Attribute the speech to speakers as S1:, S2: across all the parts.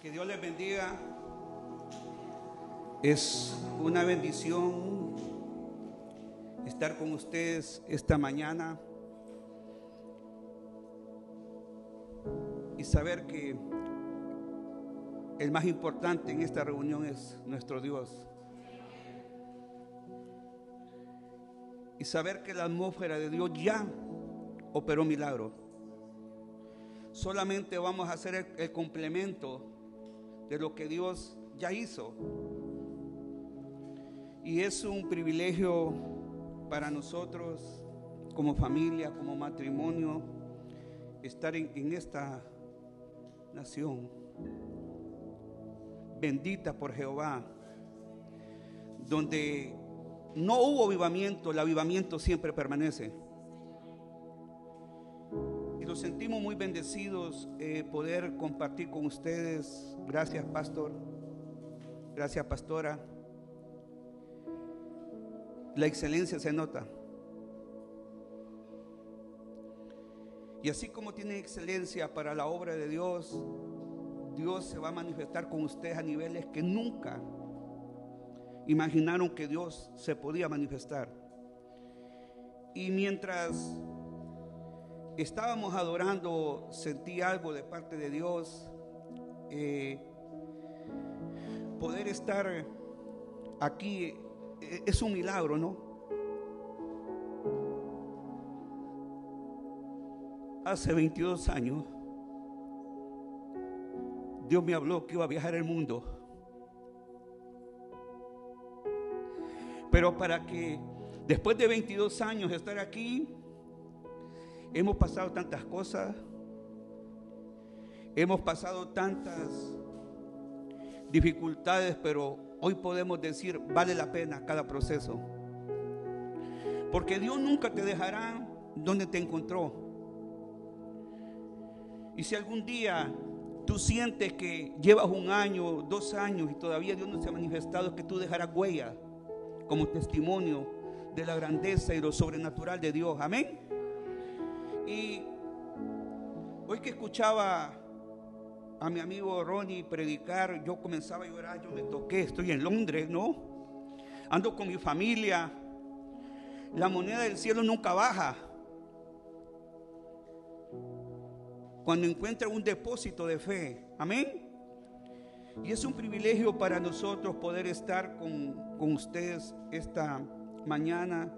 S1: Que Dios les bendiga. Es una bendición estar con ustedes esta mañana y saber que el más importante en esta reunión es nuestro Dios. Y saber que la atmósfera de Dios ya operó milagro. Solamente vamos a hacer el, el complemento de lo que Dios ya hizo. Y es un privilegio para nosotros como familia, como matrimonio, estar en, esta nación bendita por Jehová, donde no hubo avivamiento, el avivamiento siempre permanece. Nos sentimos muy bendecidos eh, poder compartir con ustedes. Gracias, pastor. Gracias, pastora. La excelencia se nota. Y así como tiene excelencia para la obra de Dios, Dios se va a manifestar con ustedes a niveles que nunca imaginaron que Dios se podía manifestar. Y mientras estábamos adorando, sentí algo de parte de Dios. Eh, poder estar aquí eh, es un milagro, ¿no? Hace 22 años, Dios me habló que iba a viajar el mundo. Pero para que después de 22 años estar aquí, hemos pasado tantas cosas, hemos pasado tantas dificultades, pero hoy podemos decir, vale la pena cada proceso. Porque Dios nunca te dejará donde te encontró. Y si algún día tú sientes que llevas un año, dos años y todavía Dios no se ha manifestado, es que tú dejarás huella como testimonio de la grandeza y lo sobrenatural de Dios. Amén. Y hoy que escuchaba a mi amigo Ronnie predicar, yo comenzaba a llorar, yo me toqué, estoy en Londres, ¿no? Ando con mi familia. La moneda del cielo nunca baja. cuando encuentra un depósito de fe. Amén. Y es un privilegio para nosotros poder estar con, con ustedes esta mañana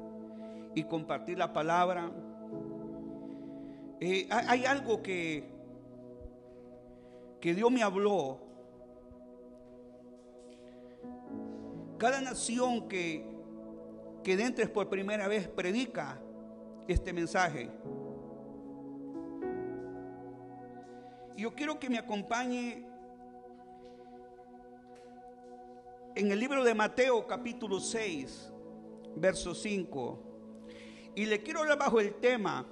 S1: y compartir la palabra. Eh, hay, algo que, que Dios me habló. Cada nación que, que por primera vez predica este mensaje. yo quiero que me acompañe en el libro de Mateo capítulo 6, verso 5. Y le quiero hablar bajo el tema.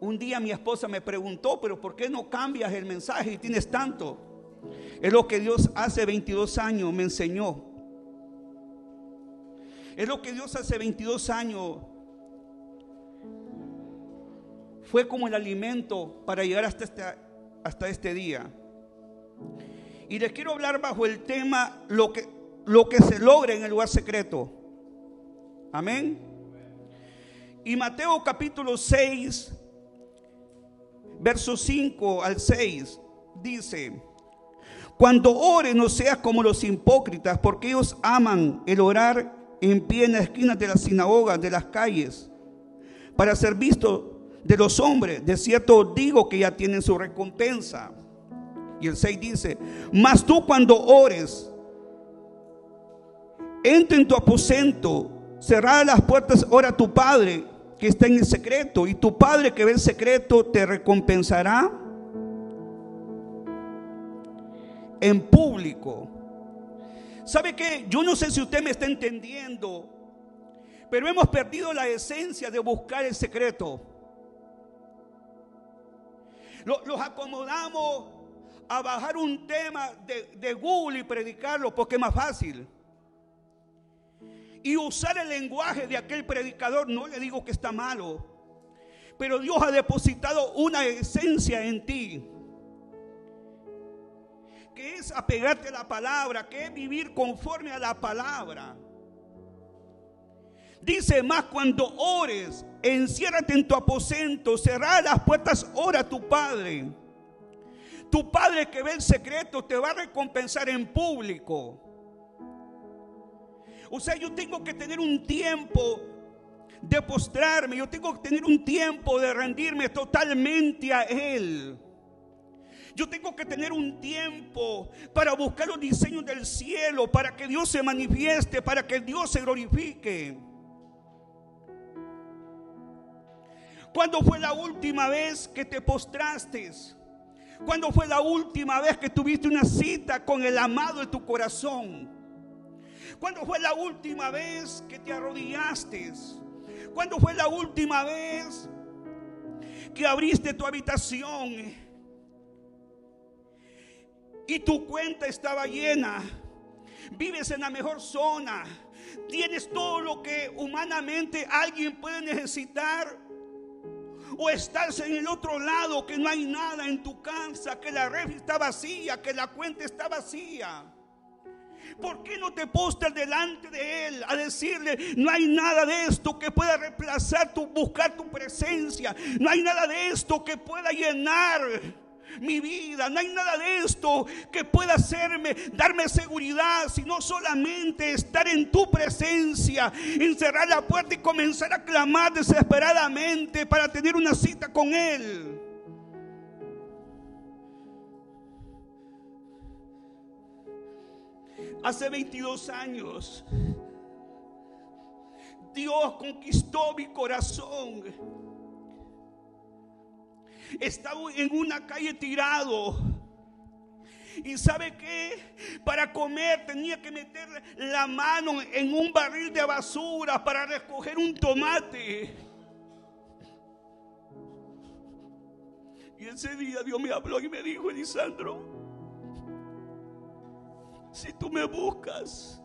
S1: Un día mi esposa me preguntó, pero ¿por qué no cambias el mensaje y tienes tanto? Es lo que Dios hace 22 años me enseñó. Es lo que Dios hace 22 años fue como el alimento para llegar hasta esta, hasta este día. Y les quiero hablar bajo el tema lo que, lo que se logra en el lugar secreto. Amén. Y Mateo capítulo 6, verso 5 al 6, dice, cuando ores no seas como los hipócritas, porque ellos aman el orar en pie en las esquinas de las sinagogas, de las calles, para ser vistos de los hombres. De cierto digo que ya tienen su recompensa. Y el 6 dice, mas tú cuando ores, entra en tu aposento, cerrada las puertas, ora a tu Padre que está en el secreto, y tu Padre que ve el secreto te recompensará en público. ¿Sabe qué? Yo no sé si usted me está entendiendo, pero hemos perdido la esencia de buscar el secreto. Los acomodamos a bajar un tema de, de Google y predicarlo porque es más fácil. Y usar el lenguaje de aquel predicador, no le digo que está malo, pero Dios ha depositado una esencia en ti que es apegarte a la palabra, que es vivir conforme a la palabra. Dice más cuando ores, enciérrate en tu aposento, cerrar las puertas, ora a tu Padre. Tu Padre que ve el secreto te va a recompensar en público. O sea, yo tengo que tener un tiempo de postrarme, yo tengo que tener un tiempo de rendirme totalmente a Él. Yo tengo que tener un tiempo para buscar los diseños del cielo, para que Dios se manifieste, para que Dios se glorifique. ¿Cuándo fue la última vez que te postraste? ¿Cuándo fue la última vez que tuviste una cita con el amado de tu corazón? ¿Cuándo fue la última vez que te arrodillaste? ¿Cuándo fue la última vez que abriste tu habitación y tu cuenta estaba llena? Vives en la mejor zona. Tienes todo lo que humanamente alguien puede necesitar. O estás en el otro lado que no hay nada en tu casa, que la red está vacía, que la cuenta está vacía. ¿Por qué no te postras delante de Él a decirle, no hay nada de esto que pueda reemplazar tu, buscar tu presencia? No hay nada de esto que pueda llenar mi vida. No hay nada de esto que pueda hacerme, darme seguridad, sino solamente estar en tu presencia, encerrar la puerta y comenzar a clamar desesperadamente para tener una cita con Él. Hace 22 años, Dios conquistó mi corazón. Estaba en una calle tirado. Y sabe que para comer tenía que meter la mano en un barril de basura para recoger un tomate. Y ese día Dios me habló y me dijo, Elisandro, si tú me buscas,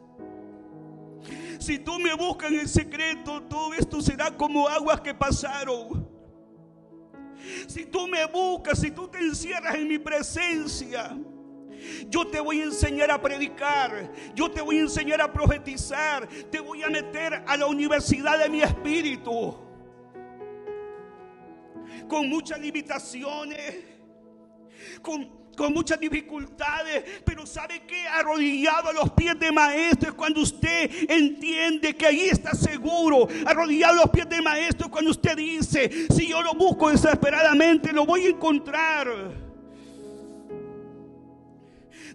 S1: si tú me buscas en el secreto, todo esto será como aguas que pasaron. Si tú me buscas, si tú te encierras en mi presencia, yo te voy a enseñar a predicar, yo te voy a enseñar a profetizar, te voy a meter a la universidad de mi espíritu. Con muchas limitaciones, con con muchas dificultades, pero sabe que arrodillado a los pies de maestro es cuando usted entiende que ahí está seguro. Arrodillado a los pies de maestro es cuando usted dice, si yo lo busco desesperadamente, lo voy a encontrar.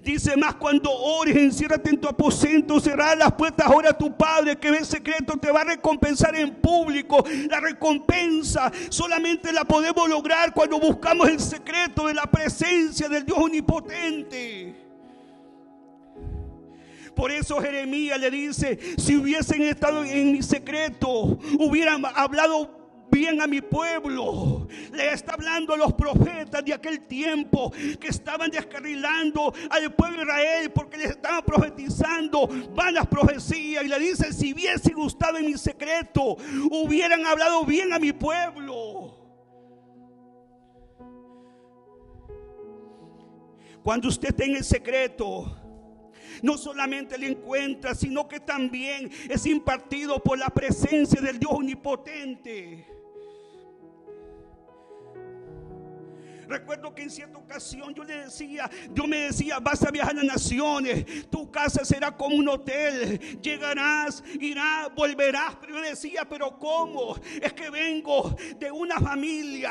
S1: Dice más cuando ores, enciérrate en tu aposento, cerrar las puertas, ora a tu Padre que ve secreto, te va a recompensar en público. La recompensa solamente la podemos lograr cuando buscamos el secreto de la presencia del Dios omnipotente. Por eso Jeremías le dice, si hubiesen estado en mi secreto, hubieran hablado bien a mi pueblo. Le está hablando a los profetas de aquel tiempo que estaban descarrilando al pueblo de Israel porque les estaban profetizando vanas profecías. Y le dice, si hubiesen gustado en mi secreto, hubieran hablado bien a mi pueblo. Cuando usted esté en el secreto, no solamente le encuentra, sino que también es impartido por la presencia del Dios omnipotente. Recuerdo que en cierta ocasión yo le decía, yo me decía, vas a viajar a naciones, tu casa será como un hotel, llegarás, irás, volverás. Pero yo decía, pero ¿cómo? Es que vengo de una familia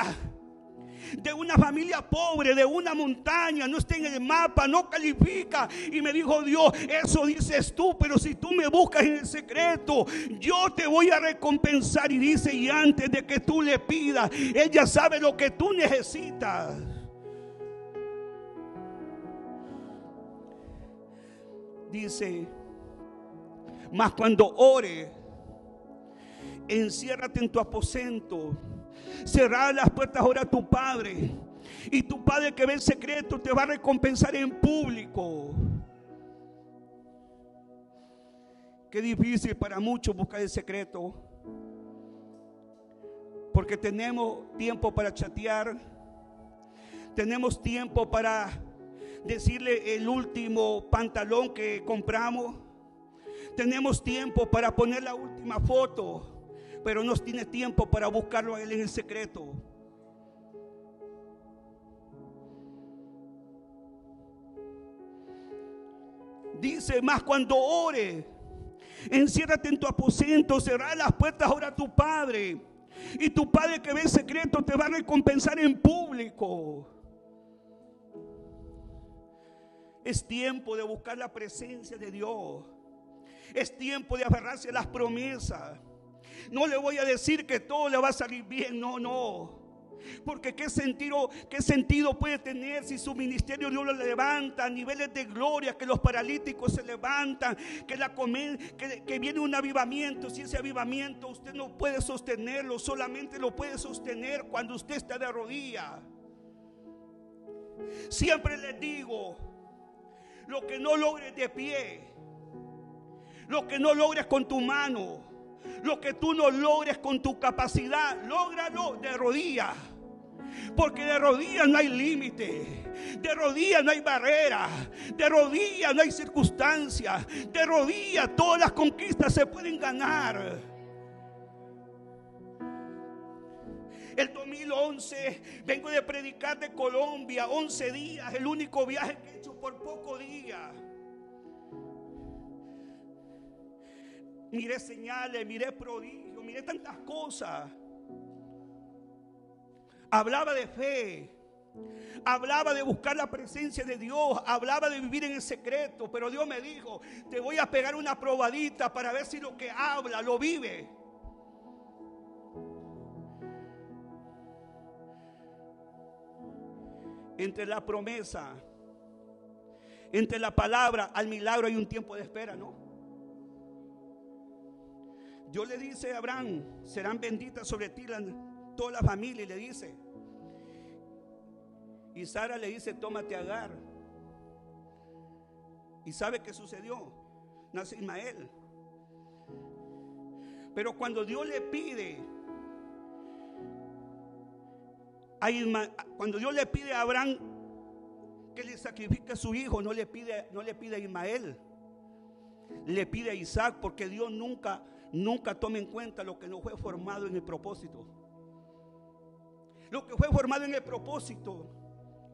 S1: de una familia pobre, de una montaña, no está en el mapa, no califica. Y me dijo Dios, eso dices tú, pero si tú me buscas en el secreto, yo te voy a recompensar. Y dice, y antes de que tú le pidas, ella sabe lo que tú necesitas. Dice, mas cuando ore, enciérrate en tu aposento Cerrar las puertas ahora a tu Padre. Y tu Padre que ve el secreto te va a recompensar en público. Qué difícil para muchos buscar el secreto. Porque tenemos tiempo para chatear. Tenemos tiempo para decirle el último pantalón que compramos. Tenemos tiempo para poner la última foto, pero no tiene tiempo para buscarlo a Él en el secreto. Dice más cuando ore, enciérrate en tu aposento, cerrar las puertas ahora a tu Padre. Y tu Padre que ve en secreto te va a recompensar en público. Es tiempo de buscar la presencia de Dios. Es tiempo de aferrarse a las promesas. No le voy a decir que todo le va a salir bien, no, no. Porque qué sentido, qué sentido puede tener si su ministerio Dios lo levanta a niveles de gloria, que los paralíticos se levantan, que, la que, que viene un avivamiento. Si ese avivamiento usted no puede sostenerlo, solamente lo puede sostener cuando usted está de rodillas. Siempre les digo, lo que no logres de pie, lo que no logres con tu mano, lo que tú no logres con tu capacidad, lógralo de rodillas. Porque de rodillas no hay límite. De rodillas no hay barrera. De rodillas no hay circunstancia. De rodillas todas las conquistas se pueden ganar. El 2011 vengo de predicar de Colombia, 11 días, el único viaje que he hecho por poco día. Miré señales, miré prodigios, miré tantas cosas. Hablaba de fe. Hablaba de buscar la presencia de Dios, hablaba de vivir en el secreto, pero Dios me dijo, te voy a pegar una probadita para ver si lo que habla lo vive. Entre la promesa, entre la palabra al milagro hay un tiempo de espera, ¿no? Dios le dice a Abraham, serán benditas sobre ti toda la familia, y le dice. Y Sara le dice, tómate a Agar. ¿Y sabe qué sucedió? Nace Ismael. Pero cuando Dios le pide, cuando Dios le pide a Abraham que le sacrifique a su hijo, no le pide, no le pide a Ismael, le pide a Isaac, porque Dios nunca nunca tome en cuenta lo que no fue formado en el propósito. Lo que fue formado en el propósito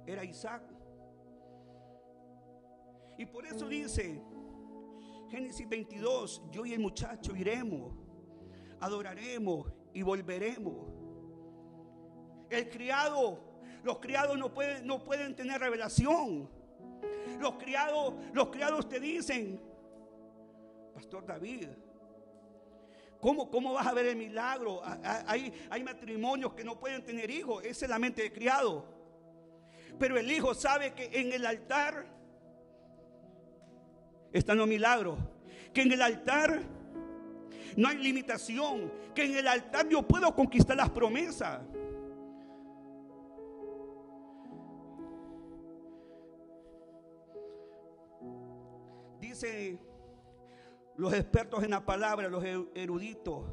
S1: era Isaac. Y por eso dice Génesis 22, yo y el muchacho iremos, adoraremos y volveremos. El criado, los criados no pueden, no pueden tener revelación. Los criados, los criados te dicen, Pastor David, ¿Cómo, vas a ver el milagro? Hay, hay matrimonios que no pueden tener hijos. Esa es la mente de criado. Pero el hijo sabe que en el altar están los milagros. Que en el altar no hay limitación. Que en el altar yo puedo conquistar las promesas. Dice los expertos en la palabra, los eruditos,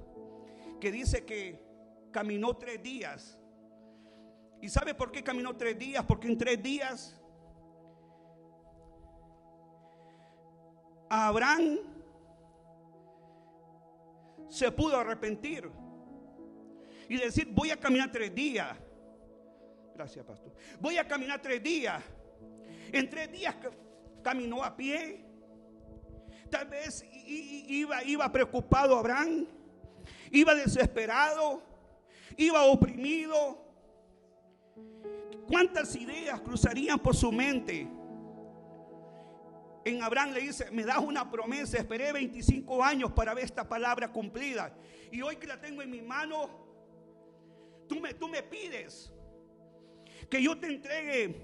S1: que dice que caminó tres días. ¿Y sabe por qué caminó tres días? Porque en tres días Abraham se pudo arrepentir y decir, voy a caminar tres días. Gracias, pastor. Voy a caminar tres días. En tres días caminó a pie, Tal vez iba, iba preocupado Abraham, iba desesperado, iba oprimido. ¿Cuántas ideas cruzarían por su mente? En Abraham le dice, me das una promesa, esperé 25 años para ver esta palabra cumplida. Y hoy que la tengo en mi mano, tú me, tú me pides que yo te entregue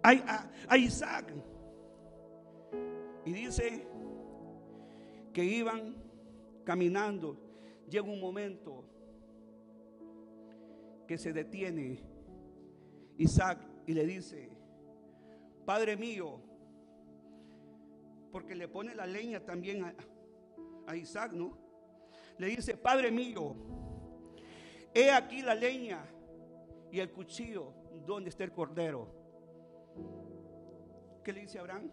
S1: a Isaac. Y dice, que iban caminando, llega un momento que se detiene Isaac y le dice, Padre mío, porque le pone la leña también a, Isaac, ¿no? Le dice, Padre mío, he aquí la leña y el cuchillo, ¿dónde está el cordero? ¿Qué le dice Abraham?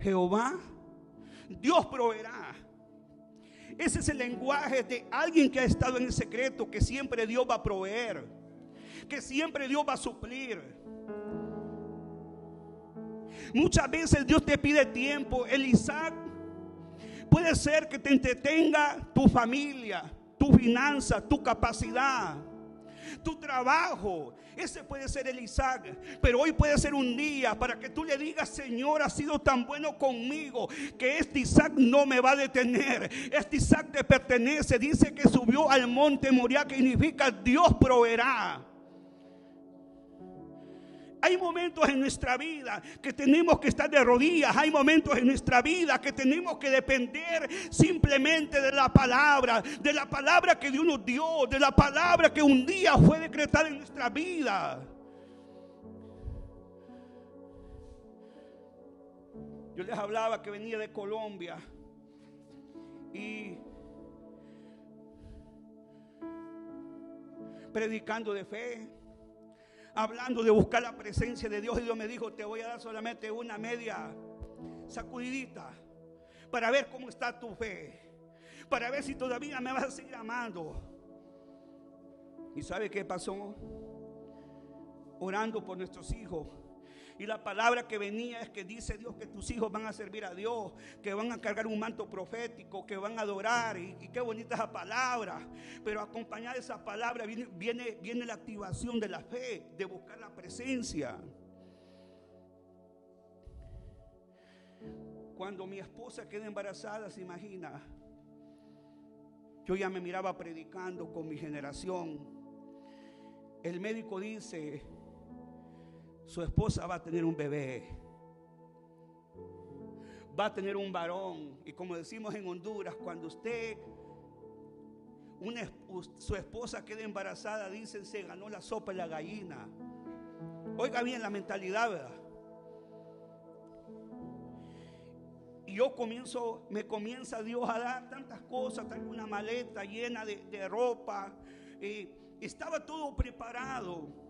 S1: Jehová, Dios proveerá. Ese es el lenguaje de alguien que ha estado en el secreto, que siempre Dios va a proveer, que siempre Dios va a suplir. Muchas veces Dios te pide tiempo. El Isaac puede ser que te entretenga tu familia, tu finanza, tu capacidad tu trabajo. Ese puede ser el Isaac. Pero hoy puede ser un día para que tú le digas, Señor, ha sido tan bueno conmigo que este Isaac no me va a detener. Este Isaac te pertenece. Dice que subió al monte Moria, que significa Dios proveerá. Hay momentos en nuestra vida que tenemos que estar de rodillas. Hay momentos en nuestra vida que tenemos que depender simplemente de la palabra, de la palabra que Dios nos dio, de la palabra que un día fue decretada en nuestra vida. Yo les hablaba que venía de Colombia y predicando de fe hablando de buscar la presencia de Dios y Dios me dijo, te voy a dar solamente una media sacudidita para ver cómo está tu fe, para ver si todavía me vas a seguir amando. ¿Y sabe qué pasó? Orando por nuestros hijos y la palabra que venía es que dice Dios que tus hijos van a servir a Dios, que van a cargar un manto profético, que van a adorar. Y, qué bonita esa palabra. Pero acompañada esa palabra viene, viene, viene la activación de la fe, de buscar la presencia. Cuando mi esposa queda embarazada, se imagina, yo ya me miraba predicando con mi generación. El médico dice, su esposa va a tener un bebé. Va a tener un varón. Y como decimos en Honduras, cuando usted, su esposa queda embarazada, dicen, se ganó la sopa y la gallina. Oiga bien la mentalidad, ¿verdad? Y yo comienzo, me comienza Dios a dar tantas cosas, traigo una maleta llena de, de ropa. Y estaba todo preparado.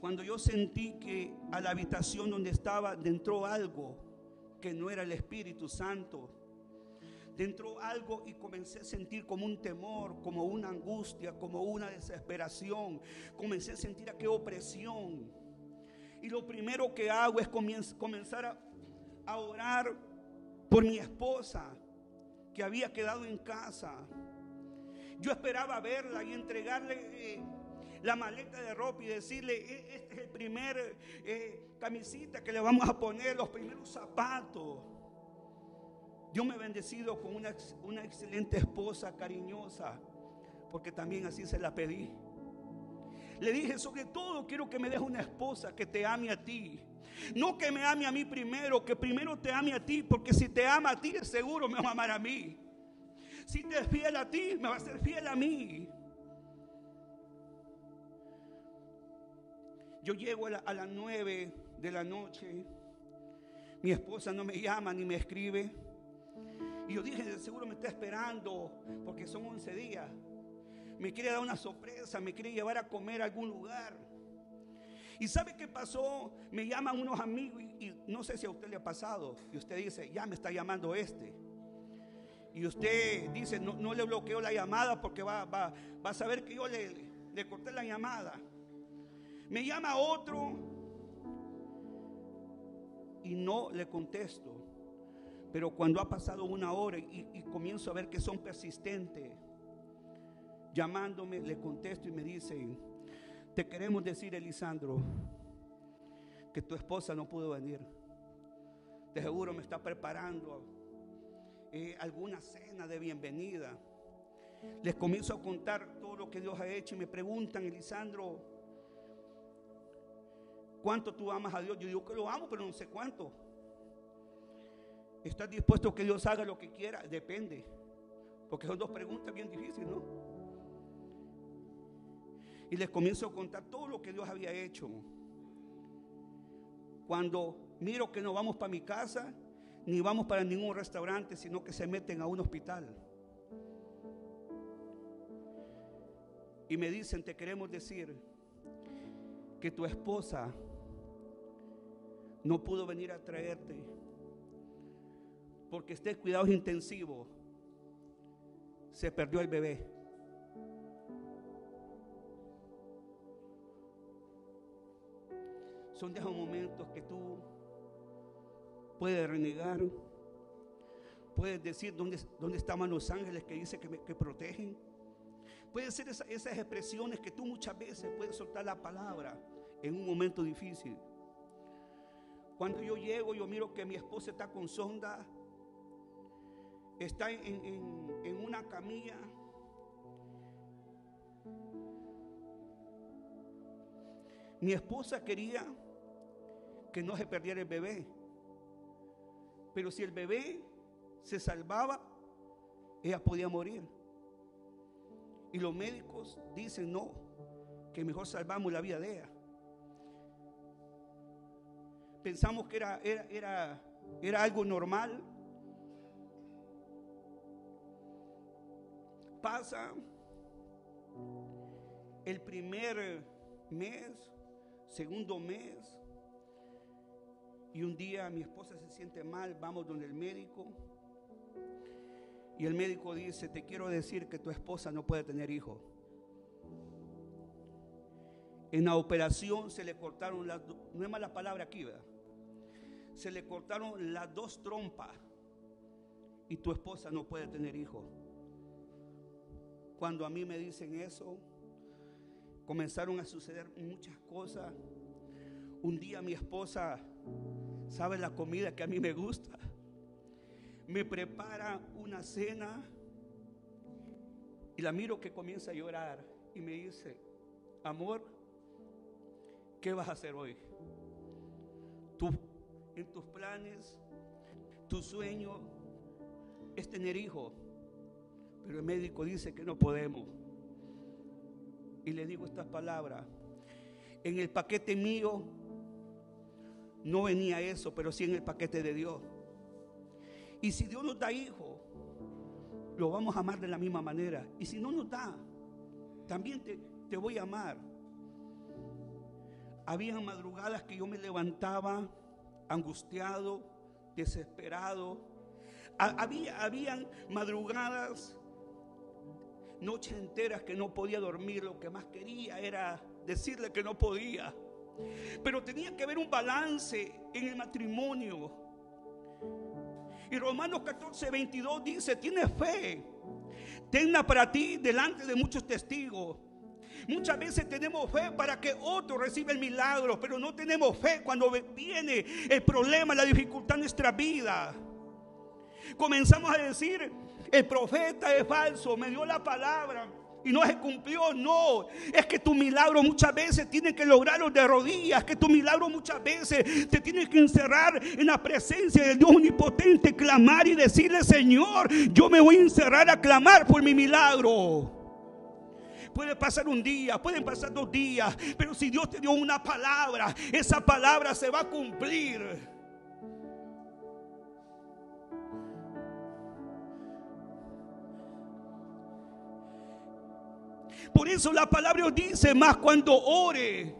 S1: Cuando yo sentí que a la habitación donde estaba entró algo que no era el Espíritu Santo, entró algo y comencé a sentir como un temor, como una angustia, como una desesperación. Comencé a sentir aquella opresión. Y lo primero que hago es comenzar a, orar por mi esposa que había quedado en casa. Yo esperaba verla y entregarle eh, la maleta de ropa y decirle, e-, este es el primer eh, camisita que le vamos a poner, los primeros zapatos. Yo me he bendecido con una, una excelente esposa cariñosa, porque también así se la pedí. Le dije, sobre todo quiero que me deje una esposa que te ame a ti. No que me ame a mí primero, que primero te ame a ti, porque si te ama a ti, seguro me va a amar a mí. Si te es fiel a ti, me va a ser fiel a mí. Yo llego a, las nueve de la noche. Mi esposa no me llama ni me escribe. Y yo dije, seguro me está esperando porque son 11 días. Me quiere dar una sorpresa, me quiere llevar a comer a algún lugar. ¿Y sabe qué pasó? Me llaman unos amigos y, no sé si a usted le ha pasado. Y usted dice, ya me está llamando este. Y usted dice, no, le bloqueo la llamada porque va, va, va a saber que yo le, le corté la llamada. Me llama otro y no le contesto. Pero cuando ha pasado una hora y, comienzo a ver que son persistentes, llamándome, le contesto y me dicen, te queremos decir, Elisandro, que tu esposa no pudo venir. De seguro me está preparando eh, alguna cena de bienvenida. Les comienzo a contar todo lo que Dios ha hecho y me preguntan, Elisandro, ¿Cuánto tú amas a Dios? Yo digo que lo amo, pero no sé cuánto. ¿Estás dispuesto a que Dios haga lo que quiera? Depende. Porque son dos preguntas bien difíciles, ¿no? Y les comienzo a contar todo lo que Dios había hecho. Cuando miro que no vamos para mi casa, ni vamos para ningún restaurante, sino que se meten a un hospital. Y me dicen, te queremos decir que tu esposa no pudo venir a traerte porque esté cuidados intensivos, se perdió el bebé. Son esos momentos que tú puedes renegar, puedes decir dónde, dónde estaban los ángeles que dice que, que protegen. Puede ser esas expresiones que tú muchas veces puedes soltar la palabra en un momento difícil. Cuando yo llego, yo miro que mi esposa está con sonda, está en, en una camilla. Mi esposa quería que no se perdiera el bebé. Pero si el bebé se salvaba, ella podía morir. Y los médicos dicen no, que mejor salvamos la vida de ella. Pensamos que era, era, era, era algo normal. Pasa el primer mes, segundo mes, y un día mi esposa se siente mal, vamos donde el médico. Y el médico dice, te quiero decir que tu esposa no puede tener hijo. En la operación se le cortaron las, no es mala palabra aquí, ¿verdad? Se le cortaron las dos trompas y tu esposa no puede tener hijo. Cuando a mí me dicen eso, comenzaron a suceder muchas cosas. Un día mi esposa ¿Sabe la comida que a mí me gusta? Me prepara una cena y la miro que comienza a llorar y me dice, amor, ¿qué vas a hacer hoy? Tú, en tus planes, tu sueño es tener hijos, pero el médico dice que no podemos. Y le digo estas palabras, en el paquete mío no venía eso, pero sí en el paquete de Dios. Y si Dios nos da hijo, lo vamos a amar de la misma manera. Y si no nos da, también te, te voy a amar. Habían madrugadas que yo me levantaba angustiado, desesperado. Había, habían madrugadas, noches enteras que no podía dormir. Lo que más quería era decirle que no podía. Pero tenía que haber un balance en el matrimonio. Y Romanos 14, 22 dice, tienes fe, tenla para ti delante de muchos testigos. Muchas veces tenemos fe para que otro reciba el milagro, pero no tenemos fe cuando viene el problema, la dificultad en nuestra vida. Comenzamos a decir, el profeta es falso, me dio la palabra, y no se cumplió. No, es que tu milagro muchas veces tiene que lograrlo de rodillas, que tu milagro muchas veces te tiene que encerrar en la presencia del Dios omnipotente, clamar y decirle, Señor, yo me voy a encerrar a clamar por mi milagro. Puede pasar un día, pueden pasar dos días, pero si Dios te dio una palabra, esa palabra se va a cumplir. Por eso la palabra dice más cuando ore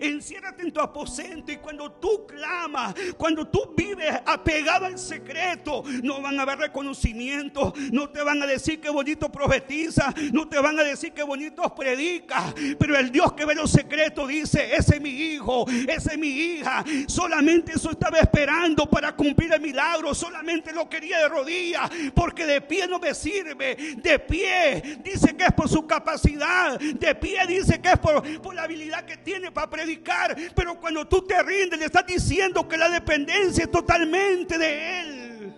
S1: Enciérrate en tu aposento y cuando tú clamas, cuando tú vives apegado al secreto, no van a haber reconocimiento, no te van a decir que bonito profetiza, no te van a decir que bonito predica, pero el Dios que ve los secretos dice, ese es mi hijo, ese es mi hija, solamente eso estaba esperando para cumplir el milagro, solamente lo quería de rodillas, porque de pie no me sirve, de pie dice que es por su capacidad, de pie dice que es por, por la habilidad que tiene para predicar, pero cuando tú te rindes le estás diciendo que la dependencia es totalmente de Él.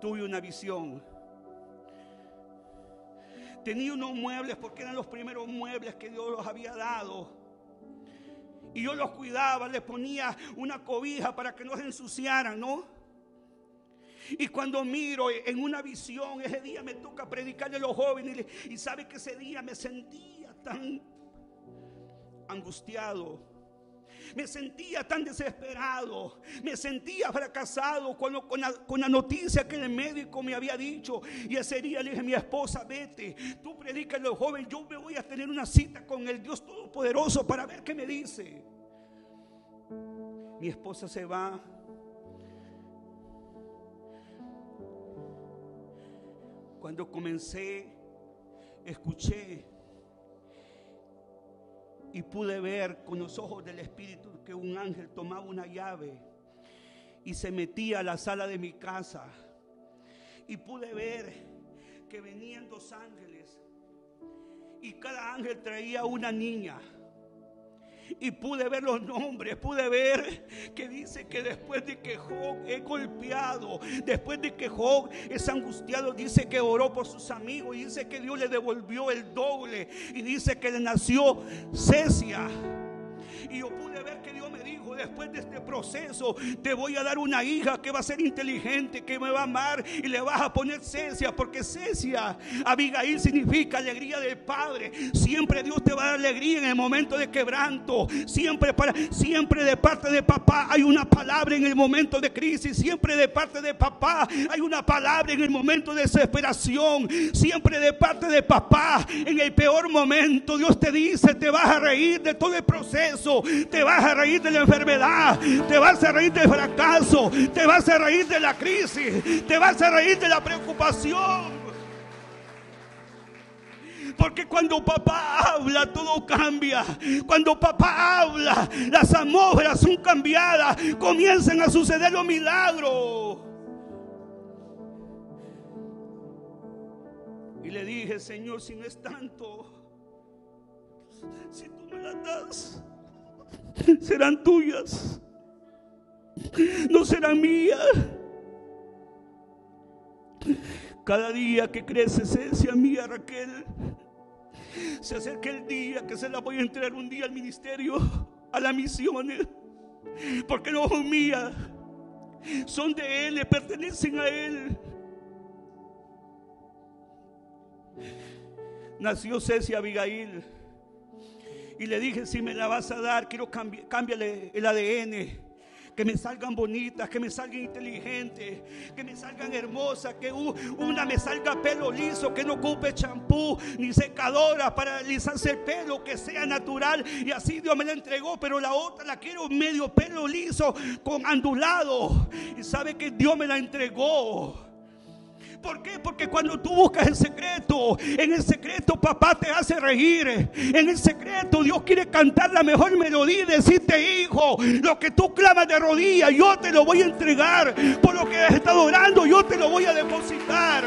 S1: Tuve una visión. Tenía unos muebles porque eran los primeros muebles que Dios los había dado. Y yo los cuidaba, les ponía una cobija para que no se ensuciaran, ¿no? Y cuando miro en una visión, ese día me toca predicarle a los jóvenes y sabe que ese día me sentía tan angustiado. Me sentía tan desesperado, me sentía fracasado con, la, noticia que el médico me había dicho. Y ese día le dije mi esposa, vete, tú predicas a los jóvenes, yo me voy a tener una cita con el Dios Todopoderoso para ver qué me dice. Mi esposa se va. Cuando comencé, escuché y pude ver con los ojos del Espíritu que un ángel tomaba una llave y se metía a la sala de mi casa. Y pude ver que venían dos ángeles y cada ángel traía una niña y pude ver los nombres, pude ver que dice que después de que Job es golpeado, después de que Job es angustiado, dice que oró por sus amigos y dice que Dios le devolvió el doble y dice que le nació Cecia. Y yo pude ver después de este proceso, te voy a dar una hija que va a ser inteligente, que me va a amar y le vas a poner Cecia, porque Cecia, Abigail significa alegría del Padre. Siempre Dios te va a dar alegría en el momento de quebranto. Siempre, para, siempre de parte de papá hay una palabra en el momento de crisis. Siempre de parte de papá hay una palabra en el momento de desesperación. Siempre de parte de papá en el peor momento Dios te dice, te vas a reír de todo el proceso. Te vas a reír de la enfermedad, te vas a reír del fracaso, te vas a reír de la crisis, te vas a reír de la preocupación. Porque cuando papá habla, todo cambia. Cuando papá habla, las atmósferas son cambiadas. Comienzan a suceder los milagros. Y le dije, Señor, si no es tanto, si tú me la das, serán tuyas, no serán mías. Cada día que crece esencia mía, Raquel, se acerca el día que se la voy a entregar un día al ministerio, a la misión, porque no son mías, son de Él, pertenecen a Él. Nació Cecia Abigail y le dije, si me la vas a dar, quiero cambiarle el ADN. Que me salgan bonitas, que me salgan inteligentes, que me salgan hermosas, que una me salga pelo liso, que no ocupe champú ni secadora para alisarse el pelo, que sea natural. Y así Dios me la entregó, pero la otra la quiero medio pelo liso, con andulado. Y sabe que Dios me la entregó ¿Por qué? Porque cuando tú buscas el secreto, en el secreto papá te hace reír. En el secreto Dios quiere cantar la mejor melodía y decirte, hijo, lo que tú clamas de rodillas, yo te lo voy a entregar. Por lo que has estado orando, yo te lo voy a depositar.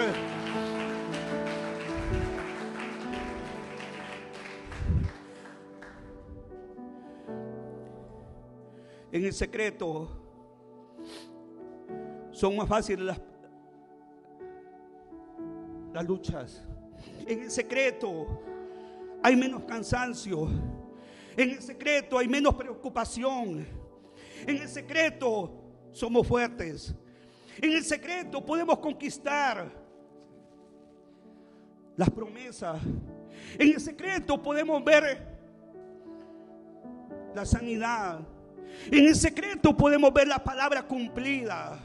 S1: En el secreto son más fáciles las las luchas. En el secreto hay menos cansancio. En el secreto hay menos preocupación. En el secreto somos fuertes. En el secreto podemos conquistar las promesas. En el secreto podemos ver la sanidad. En el secreto podemos ver la palabra cumplida.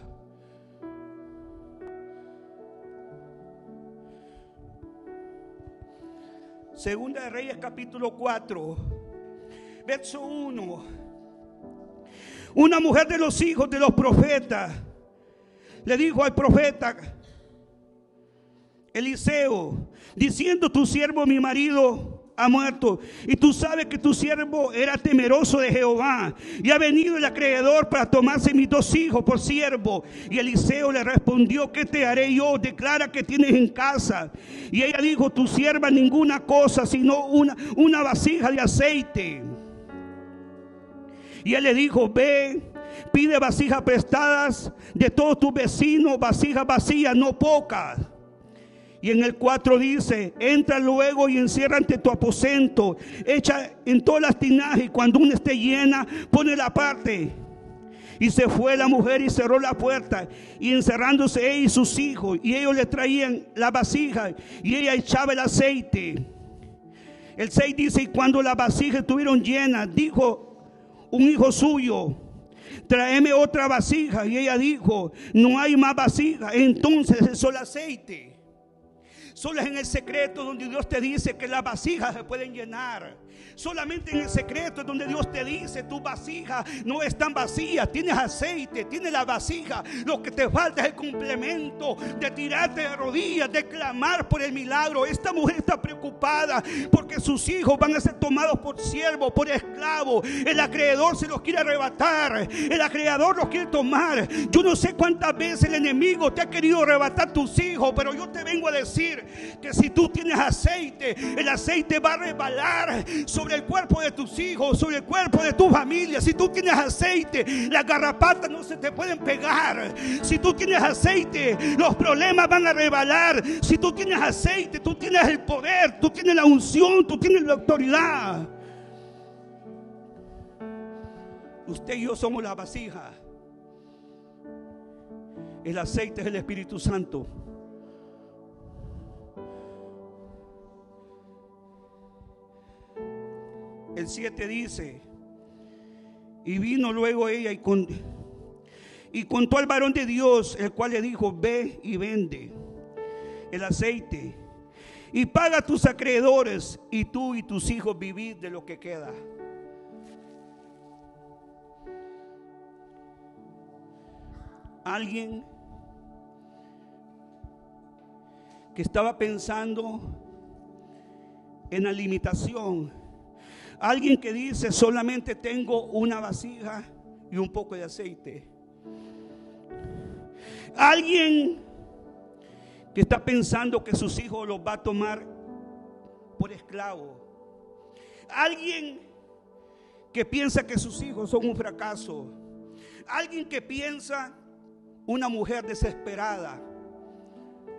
S1: Segunda de Reyes capítulo 4, verso 1. Una mujer de los hijos de los profetas le dijo al profeta Eliseo, diciendo tu siervo mi marido ha muerto. Y tú sabes que tu siervo era temeroso de Jehová. Y ha venido el acreedor para tomarse mis dos hijos por siervo. Y Eliseo le respondió, ¿qué te haré yo? Declara que tienes en casa. Y ella dijo, tu sierva ninguna cosa, sino una, una vasija de aceite. Y él le dijo, ve, pide vasijas prestadas de todos tus vecinos, vasijas vacías, no pocas y en el 4 dice, entra luego y encierra ante tu aposento, echa en todas las tinajas y cuando una esté llena, pone la parte. Y se fue la mujer y cerró la puerta. Y encerrándose ella y sus hijos. Y ellos le traían la vasija. Y ella echaba el aceite. El 6 dice, y cuando las vasijas estuvieron llenas, dijo un hijo suyo, tráeme otra vasija. Y ella dijo, no hay más vasija. Entonces es el aceite. Solo es en el secreto donde Dios te dice que las vasijas se pueden llenar. Solamente en el secreto es donde Dios te dice, tu vasija no es tan vacía, tienes aceite, tienes la vasija. Lo que te falta es el complemento de tirarte de rodillas, de clamar por el milagro. Esta mujer está preocupada porque sus hijos van a ser tomados por siervos, por esclavos. El acreedor se los quiere arrebatar, el acreedor los quiere tomar. Yo no sé cuántas veces el enemigo te ha querido arrebatar tus hijos, pero yo te vengo a decir que si tú tienes aceite, el aceite va a resbalar sobre el cuerpo de tus hijos, sobre el cuerpo de tu familia. Si tú tienes aceite, las garrapatas no se te pueden pegar. Si tú tienes aceite, los problemas van a rebalar. Si tú tienes aceite, tú tienes el poder, tú tienes la unción, tú tienes la autoridad. Usted y yo somos la vasija. El aceite es el Espíritu Santo. El 7 dice, y vino luego ella y, y contó al varón de Dios, el cual le dijo, ve y vende el aceite y paga a tus acreedores y tú y tus hijos vivid de lo que queda. Alguien que estaba pensando en la limitación Alguien que dice solamente tengo una vasija y un poco de aceite. Alguien que está pensando que sus hijos los va a tomar por esclavo. Alguien que piensa que sus hijos son un fracaso. Alguien que piensa una mujer desesperada,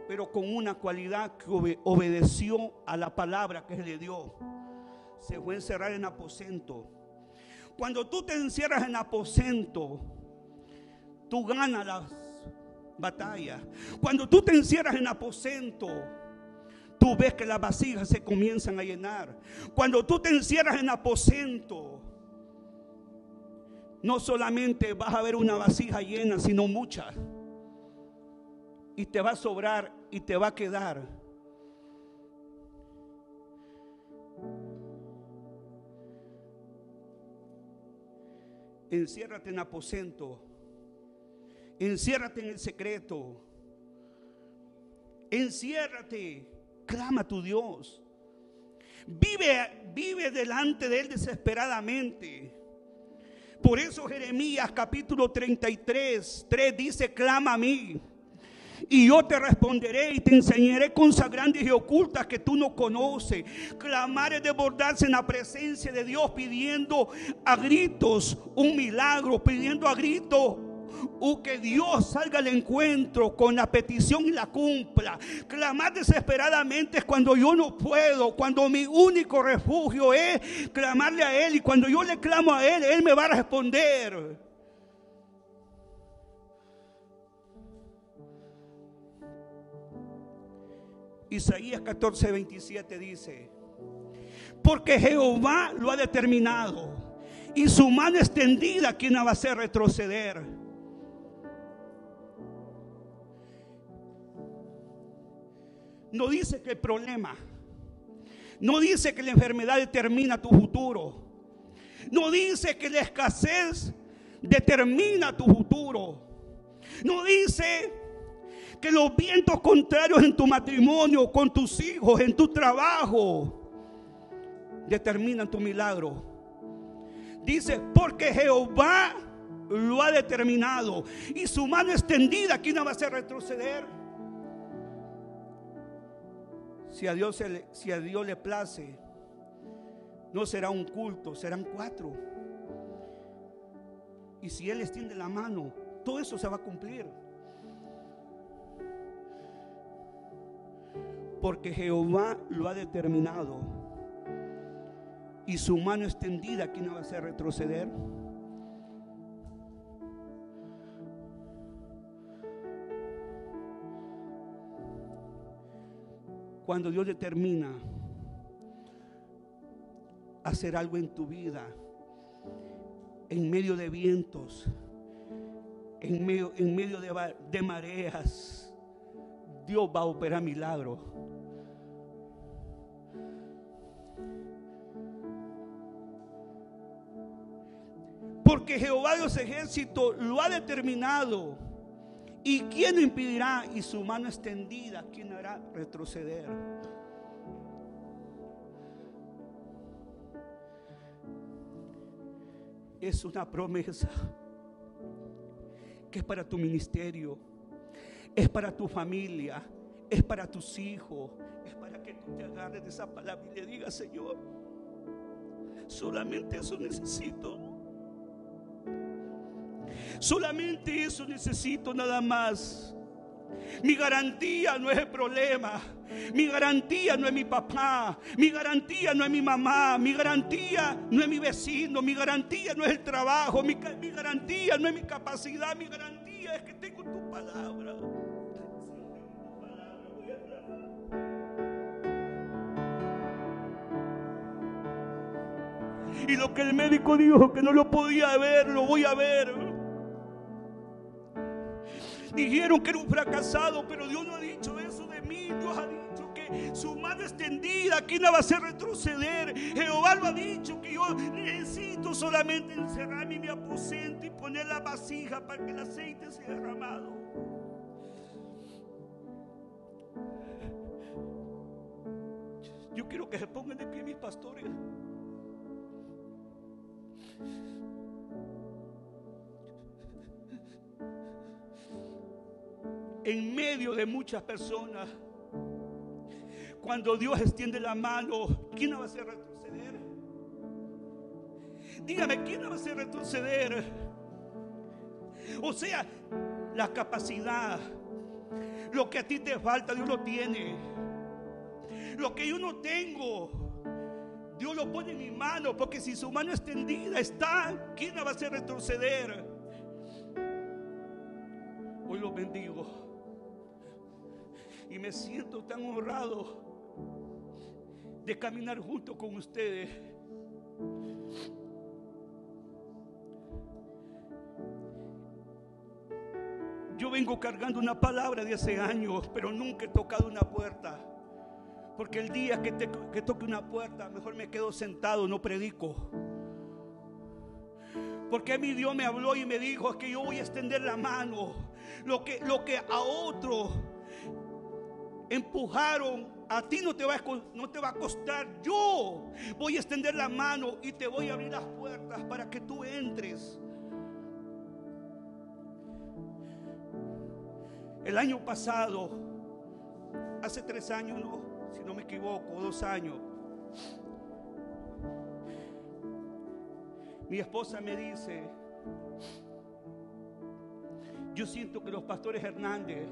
S1: pero con una cualidad que obedeció a la palabra que le dio se fue a encerrar en aposento. Cuando tú te encierras en aposento, tú ganas las batallas. Cuando tú te encierras en aposento, tú ves que las vasijas se comienzan a llenar. Cuando tú te encierras en aposento, no solamente vas a ver una vasija llena, sino muchas. Y te va a sobrar y te va a quedar. Enciérrate en aposento. Enciérrate en el secreto. Enciérrate. Clama a tu Dios. Vive, vive delante de Él desesperadamente. Por eso Jeremías capítulo 33, 3 dice, clama a mí y yo te responderé y te enseñaré cosas grandes y ocultas que tú no conoces. Clamar es desbordarse en la presencia de Dios pidiendo a gritos un milagro, pidiendo a gritos o que Dios salga al encuentro con la petición y la cumpla. Clamar desesperadamente es cuando yo no puedo, cuando mi único refugio es clamarle a Él y cuando yo le clamo a Él, Él me va a responder. Isaías 14, 27 dice, porque Jehová lo ha determinado y su mano extendida, quien va a hacer retroceder? No dice que el problema, no dice que la enfermedad determina tu futuro, no dice que la escasez determina tu futuro, no dice que los vientos contrarios en tu matrimonio, con tus hijos, en tu trabajo, determinan tu milagro. Dice, porque Jehová lo ha determinado y su mano extendida, ¿quién no va a hacer retroceder? Si a, Dios le, si a Dios le place, no será un culto, serán cuatro. Y si Él extiende la mano, todo eso se va a cumplir. Porque Jehová lo ha determinado. Y su mano extendida, ¿quién va a hacer retroceder? Cuando Dios determina hacer algo en tu vida, en medio de vientos, en medio, de, de mareas, Dios va a operar milagros. Porque Jehová Dios ejército lo ha determinado. ¿Y quién lo impedirá? Y su mano extendida, ¿quién hará retroceder? Es una promesa que es para tu ministerio, es para tu familia, es para tus hijos, es que tú te agarres de esa palabra y le digas, Señor, solamente eso necesito. Solamente eso necesito nada más. Mi garantía no es el problema. Mi garantía no es mi papá. Mi garantía no es mi mamá. Mi garantía no es mi vecino. Mi garantía no es el trabajo. Mi, mi garantía no es mi capacidad. Mi garantía es que tengo tu palabra. Y lo que el médico dijo que no lo podía ver, lo voy a ver. Dijeron que era un fracasado, pero Dios no ha dicho eso de mí. Dios ha dicho que su mano extendida aquí no va a hacer retroceder. Jehová lo ha dicho que yo necesito solamente encerrarme en mi aposento y poner la vasija para que el aceite sea derramado. Yo quiero que se pongan de pie mis pastores. En medio de muchas personas. Cuando Dios extiende la mano, ¿quién va a hacer retroceder? Dígame, ¿quién va a hacer retroceder? O sea, la capacidad, lo que a ti te falta, Dios lo tiene. Lo que yo no tengo, Dios lo pone en mi mano, porque si su mano extendida está, ¿quién va a hacer retroceder? Hoy lo bendigo y me siento tan honrado de caminar junto con ustedes. Yo vengo cargando una palabra de hace años, pero nunca he tocado una puerta. Porque el día que, que toque una puerta, mejor me quedo sentado, no predico. Porque mi Dios me habló y me dijo que yo voy a extender la mano. Lo que, lo que a otro empujaron, a ti no te, va a, no te va a costar. Yo voy a extender la mano y te voy a abrir las puertas para que tú entres. El año pasado, hace tres años, no, si no me equivoco, dos años, mi esposa me dice, yo siento que los pastores Hernández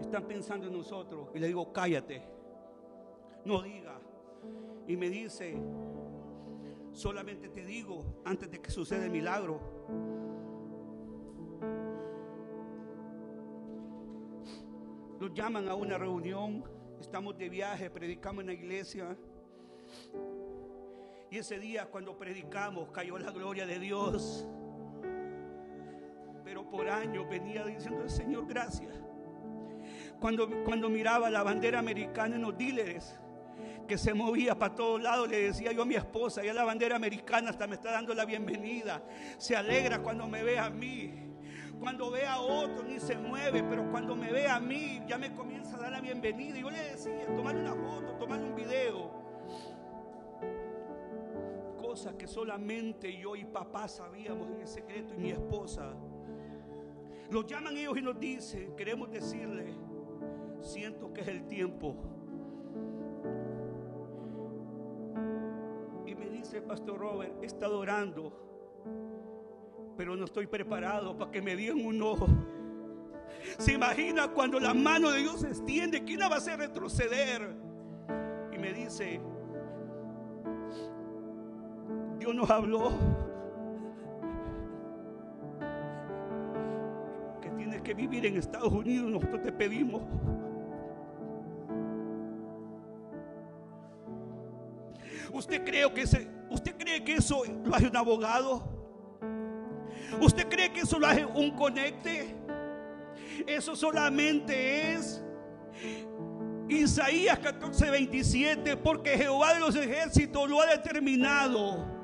S1: están pensando en nosotros. Y le digo, cállate, no diga. Y me dice, solamente te digo, antes de que suceda el milagro, nos llaman a una reunión, estamos de viaje, predicamos en la iglesia. Y ese día cuando predicamos cayó la gloria de Dios. Pero por años venía diciendo Señor gracias cuando, cuando miraba la bandera americana en los díleres que se movía para todos lados, le decía yo a mi esposa, ya la bandera americana hasta me está dando la bienvenida. Se alegra cuando me ve a mí. Cuando ve a otro ni se mueve, pero cuando me ve a mí ya me comienza a dar la bienvenida. Y yo le decía, tomar una foto, tomar un video. Cosas que solamente yo y papá sabíamos en el secreto y mi esposa. Los llaman ellos y nos dicen, queremos decirle, siento que es el tiempo. Y me dice Pastor Robert, he estado orando, pero no estoy preparado para que me digan un ojo. Se imagina cuando la mano de Dios se extiende, ¿quién va a hacer retroceder? Y me dice, Dios nos habló que tienes que vivir en Estados Unidos, nosotros te pedimos ¿Usted cree que, ¿Usted cree que eso lo hace un abogado? ¿Usted cree que eso lo un conecte? Eso solamente es Isaías 14, 27, porque Jehová de los ejércitos lo ha determinado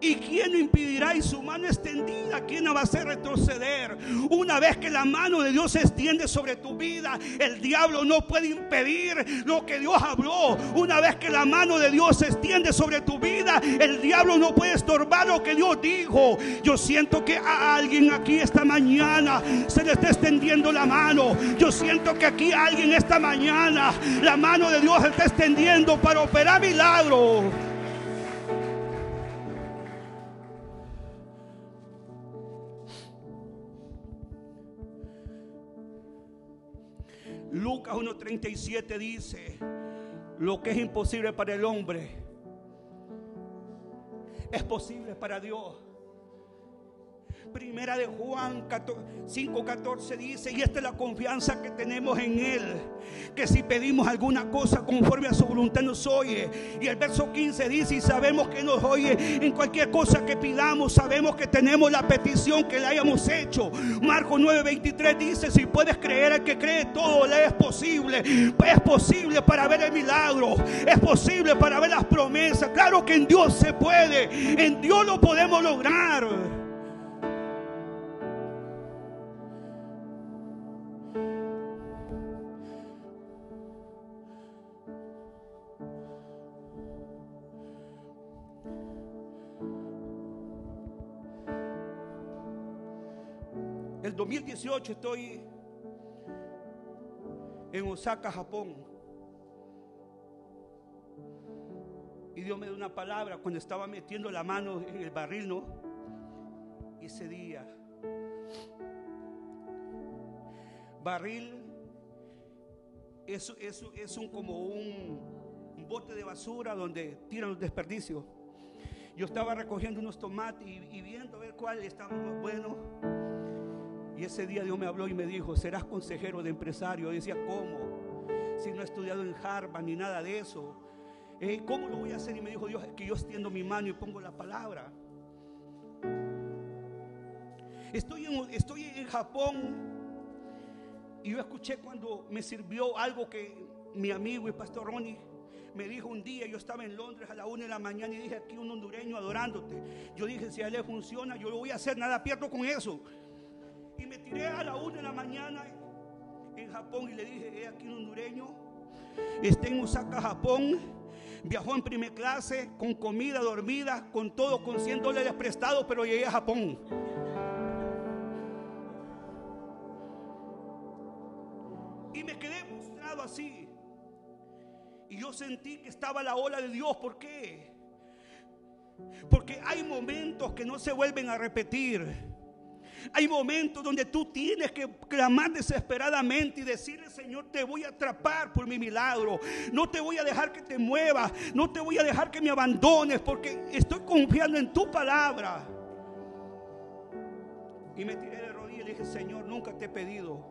S1: ¿Y quién impedirá? Y su mano extendida, ¿quién no va a hacer retroceder? Una vez que la mano de Dios se extiende sobre tu vida, el diablo no puede impedir lo que Dios habló. Una vez que la mano de Dios se extiende sobre tu vida, el diablo no puede estorbar lo que Dios dijo. Yo siento que a alguien aquí esta mañana se le está extendiendo la mano. Yo siento que aquí a alguien esta mañana la mano de Dios se está extendiendo para operar milagros. Lucas 1.37 dice, lo que es imposible para el hombre es posible para Dios. Primera de Juan 5:14 dice, y esta es la confianza que tenemos en Él, que si pedimos alguna cosa conforme a su voluntad nos oye. Y el verso 15 dice, y sabemos que nos oye en cualquier cosa que pidamos, sabemos que tenemos la petición que le hayamos hecho. Marco 9:23 dice, si puedes creer al que cree todo le es posible. Es posible para ver el milagro, es posible para ver las promesas. Claro que en Dios se puede, en Dios lo podemos lograr. 2018 estoy en Osaka, Japón. Y Dios me dio una palabra cuando estaba metiendo la mano en el barril, ¿no? Ese día. Barril es, es un, como un, un bote de basura donde tiran los desperdicios. Yo estaba recogiendo unos tomates y, y viendo a ver cuál estaba más bueno. Y ese día Dios me habló y me dijo, serás consejero de empresario. Yo decía, ¿cómo? Si no he estudiado en Harvard ni nada de eso. Eh, ¿Cómo lo voy a hacer? Y me dijo Dios, que yo extiendo mi mano y pongo la palabra. Estoy en, estoy en Japón y yo escuché cuando me sirvió algo que mi amigo y pastor Ronnie me dijo un día, yo estaba en Londres a la una de la mañana y dije aquí un hondureño adorándote. Yo dije, si a él le funciona, yo lo voy a hacer, nada pierdo con eso. Me tiré a la una de la mañana en Japón y le dije, he aquí un hondureño, está en Osaka, Japón. Viajó en primera clase, con comida, dormida, con todo, con 100 dólares prestados, pero llegué a Japón. Y me quedé mostrado así. Y yo sentí que estaba la ola de Dios. ¿Por qué? Porque hay momentos que no se vuelven a repetir. Hay momentos donde tú tienes que clamar desesperadamente y decirle, Señor, te voy a atrapar por mi milagro. No te voy a dejar que te muevas. No te voy a dejar que me abandones porque estoy confiando en tu palabra. Y me tiré de rodillas y dije, Señor, nunca te he pedido.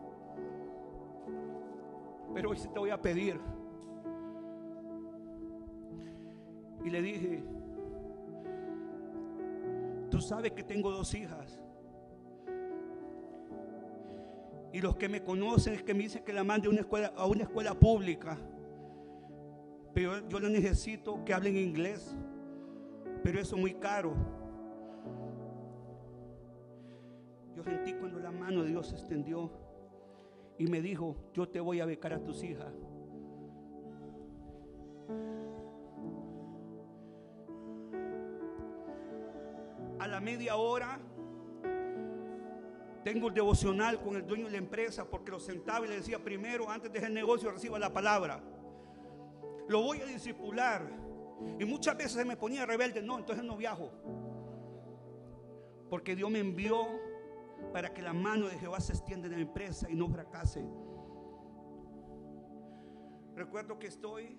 S1: Pero hoy sí te voy a pedir. Y le dije, tú sabes que tengo dos hijas. Y los que me conocen es que me dicen que la mande a una escuela, a una escuela pública. Pero yo no necesito que hablen inglés. Pero eso es muy caro. Yo sentí cuando la mano de Dios se extendió y me dijo, yo te voy a becar a tus hijas. A la media hora tengo el devocional con el dueño de la empresa porque lo sentaba y le decía primero, antes de hacer el negocio, reciba la palabra. Lo voy a discipular. Y muchas veces se me ponía rebelde, no, entonces no viajo. Porque Dios me envió para que la mano de Jehová se extienda en la empresa y no fracase. Recuerdo que estoy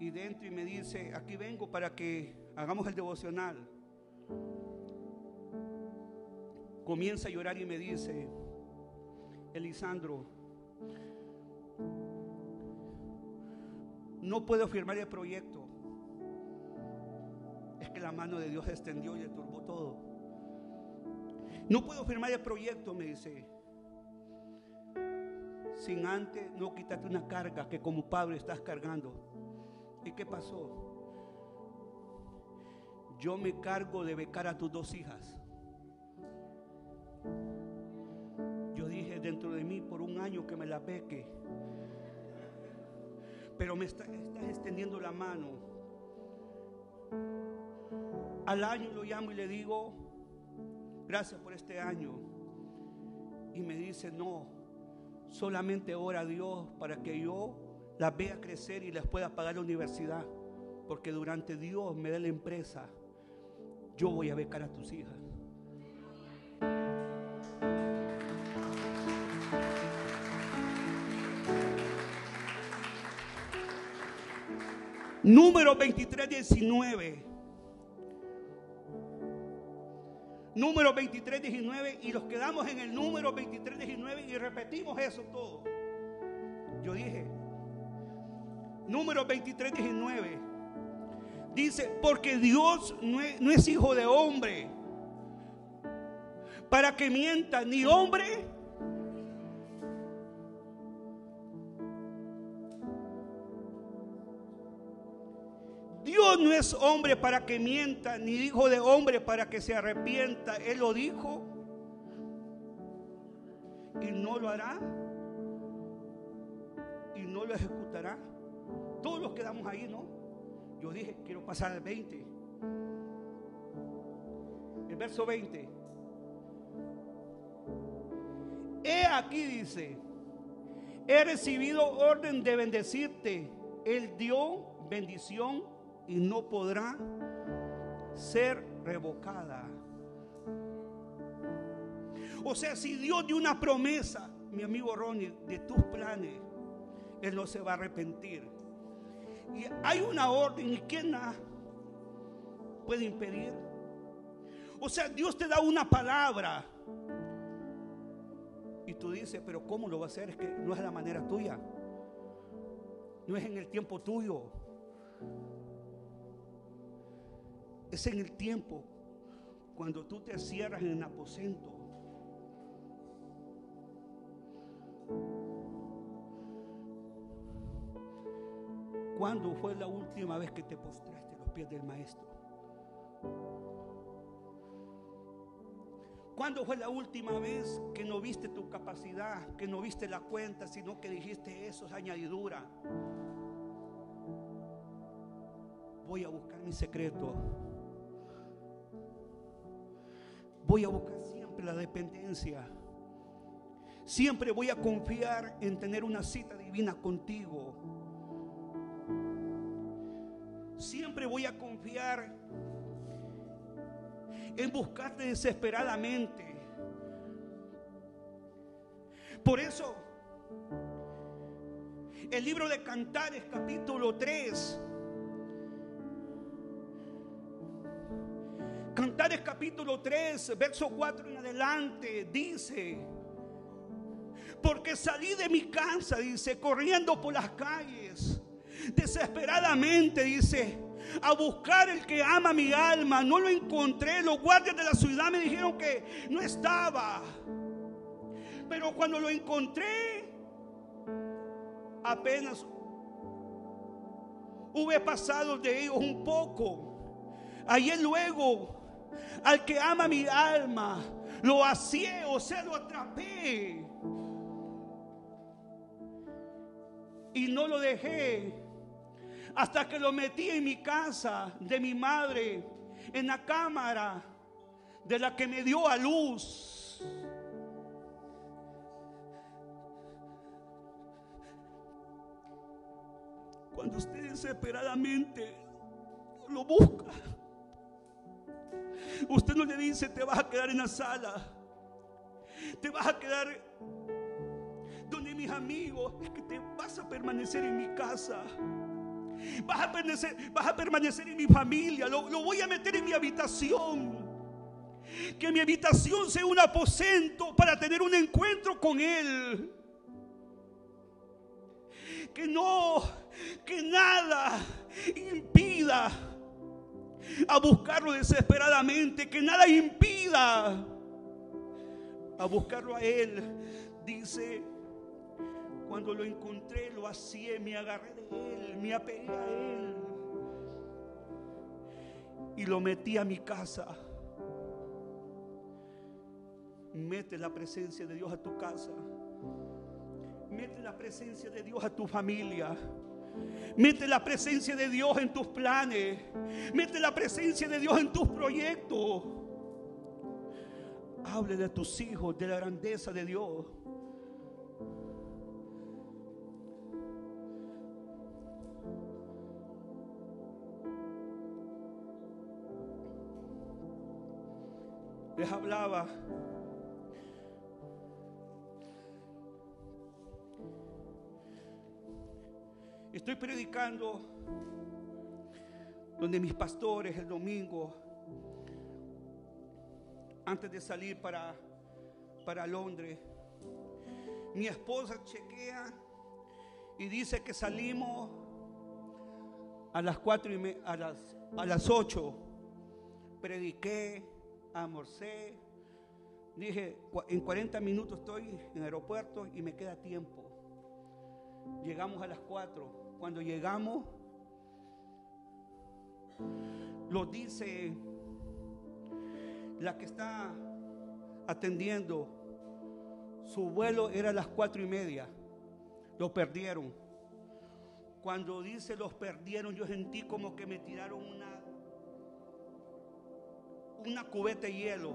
S1: y dentro y me dice, aquí vengo para que hagamos el devocional comienza a llorar y me dice, no puedo firmar el proyecto. Es que la mano de Dios extendió y le turbó todo. No puedo firmar el proyecto, me dice. Sin antes no quitarte una carga que como padre estás cargando. ¿Y qué pasó? Yo me cargo de becar a tus dos hijas. Yo dije dentro de mí por un año que me la beque. Pero me estás extendiendo la mano. Al año lo llamo y le digo, gracias por este año. Y me dice, no, solamente ora a Dios para que yo las vea crecer y les pueda pagar la universidad. Porque durante Dios me dé la empresa, yo voy a becar a tus hijas. Número 23, 19. Número 23, 19. Y los quedamos en el número 23, 19 y repetimos eso todo. Yo dije, número 23, 19. Dice, porque Dios no es, no es hijo de hombre para que mienta, ni hombre Dios no es hombre para que mienta, ni hijo de hombre para que se arrepienta. Él lo dijo y no lo hará y no lo ejecutará. Todos los quedamos ahí, ¿no? Yo dije, quiero pasar al 20. El verso 20. He aquí dice, he recibido orden de bendecirte. Él dio bendición y no podrá ser revocada. O sea, si Dios dio una promesa, mi amigo Ronnie, de tus planes, Él no se va a arrepentir. Y hay una orden, ¿y quién la puede impedir? O sea, Dios te da una palabra. Y tú dices, pero ¿cómo lo va a hacer? Es que no es la manera tuya. No es en el tiempo tuyo es en el tiempo cuando tú te cierras en el aposento. ¿Cuándo fue la última vez que te postraste a los pies del maestro? ¿Cuándo fue la última vez que no viste tu capacidad, que no viste la cuenta, sino que dijiste eso es añadidura? Voy a buscar mi secreto voy a buscar siempre la dependencia. Siempre voy a confiar en tener una cita divina contigo. Siempre voy a confiar en buscarte desesperadamente. Por eso, el libro de Cantares capítulo 3 Cantares capítulo 3, verso 4 en adelante, dice, porque salí de mi casa, dice, corriendo por las calles, desesperadamente, dice, a buscar el que ama mi alma. No lo encontré. Los guardias de la ciudad me dijeron que no estaba. Pero cuando lo encontré, apenas hube pasado de ellos un poco. Ayer luego al que ama mi alma, lo hacía o sea, lo atrapé. Y no lo dejé hasta que lo metí en mi casa de mi madre, en la cámara de la que me dio a luz. Cuando usted desesperadamente lo busca Usted no le dice, te vas a quedar en la sala. Te vas a quedar donde mis amigos. Es que te vas a permanecer en mi casa. Vas a, permanecer, vas a permanecer en mi familia. Lo, lo voy a meter en mi habitación. Que mi habitación sea un aposento para tener un encuentro con Él. Que no, que nada impida a buscarlo desesperadamente. Que nada impida a buscarlo a Él. Dice cuando lo encontré, lo hacía, me agarré de Él, me apegué a Él y lo metí a mi casa. Mete la presencia de Dios a tu casa. Mete la presencia de Dios a tu familia. Mete la presencia de Dios en tus planes. Mete la presencia de Dios en tus proyectos. Hable de tus hijos, de la grandeza de Dios. Les hablaba Estoy predicando donde mis pastores el domingo, antes de salir para, para Londres, mi esposa chequea y dice que salimos a las cuatro y a las, a las ocho. Prediqué, almorcé. Dije, en 40 minutos estoy en el aeropuerto y me queda tiempo. Llegamos a las 4 cuando llegamos, lo dice la que está atendiendo. Su vuelo era a las cuatro y media. Lo perdieron. Cuando dice los perdieron, yo sentí como que me tiraron una, una cubeta de hielo.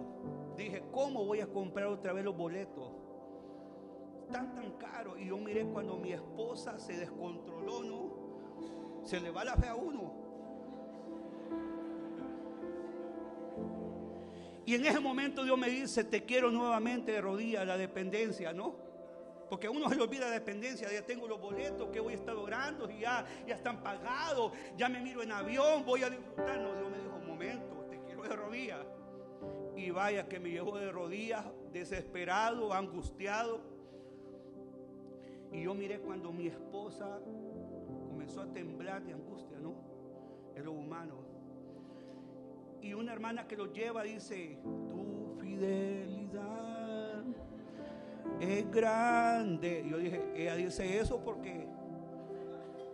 S1: Dije, ¿cómo voy a comprar otra vez los boletos? tan tan caro. Y yo miré cuando mi esposa se descontroló, ¿no? Se le va la fe a uno. Y en ese momento Dios me dice, te quiero nuevamente de rodillas, la dependencia, ¿no? Porque uno se le olvida la dependencia, ya tengo los boletos que voy a estar orando y ya, ya están pagados, ya me miro en avión, voy a disfrutar. No, Dios me dijo, momento, de rodillas. Y vaya que me llevó de rodillas, desesperado, angustiado. Y yo miré cuando mi esposa comenzó a temblar de angustia, ¿no? Es lo humano. Y una hermana que lo lleva dice, tu fidelidad es grande. Yo dije, ella dice eso porque,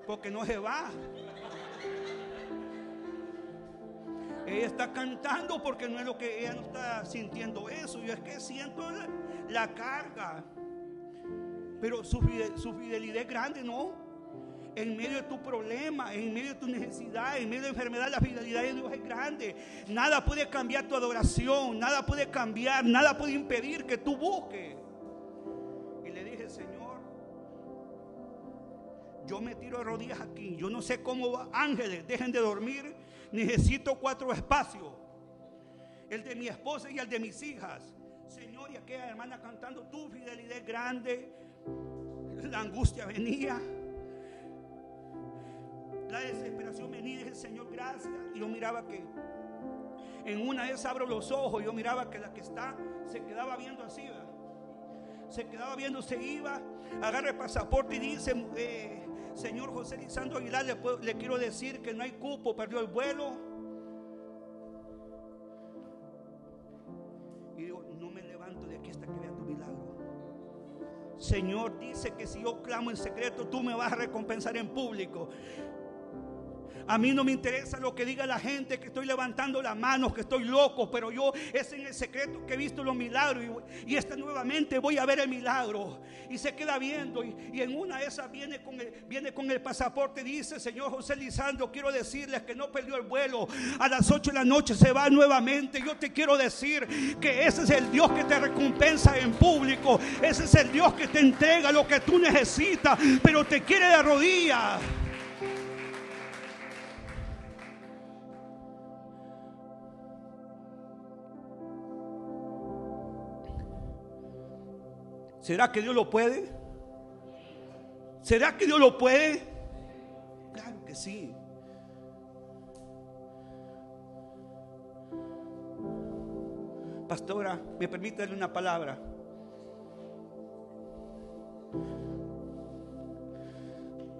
S1: porque no se va. Ella está cantando porque no es lo que ella no está sintiendo eso. Yo es que siento la carga. Pero su, fidelidad es grande, ¿no? En medio de tu problema, en medio de tu necesidad, en medio de enfermedad, la fidelidad de Dios es grande. Nada puede cambiar tu adoración, nada puede cambiar, nada puede impedir que tú busques. Y le dije, Señor, yo me tiro de rodillas aquí. Yo no sé cómo va. ángeles, dejen de dormir. Necesito cuatro espacios. El de mi esposa y el de mis hijas. Señor, y aquella hermana cantando, tu fidelidad grande la angustia venía. La desesperación venía. Dije, Señor, gracias. Y yo miraba que en una vez abro los ojos. Yo miraba que la que está se quedaba viendo así. Se quedaba viendo, se iba. Agarra el pasaporte y dice, eh, Señor José Lisandro Aguilar, le, quiero decir que no hay cupo, perdió el vuelo. Y digo, no me levanto de aquí hasta que vea tu milagro. Señor dice que si yo clamo en secreto, tú me vas a recompensar en público. A mí no me interesa lo que diga la gente, que estoy levantando las manos, que estoy loco, pero yo es en el secreto que he visto los milagros y, esta nuevamente voy a ver el milagro. Y se queda viendo y, en una de esas viene con, el, viene con el pasaporte, dice, Señor José Lisandro, quiero decirles que no perdió el vuelo. A las 8 de la noche se va nuevamente. Yo te quiero decir que ese es el Dios que te recompensa en público. Ese es el Dios que te entrega lo que tú necesitas, pero te quiere de rodillas. ¿Será que Dios lo puede? ¿Será que Dios lo puede? Claro que sí. Pastora, me permite darle una palabra.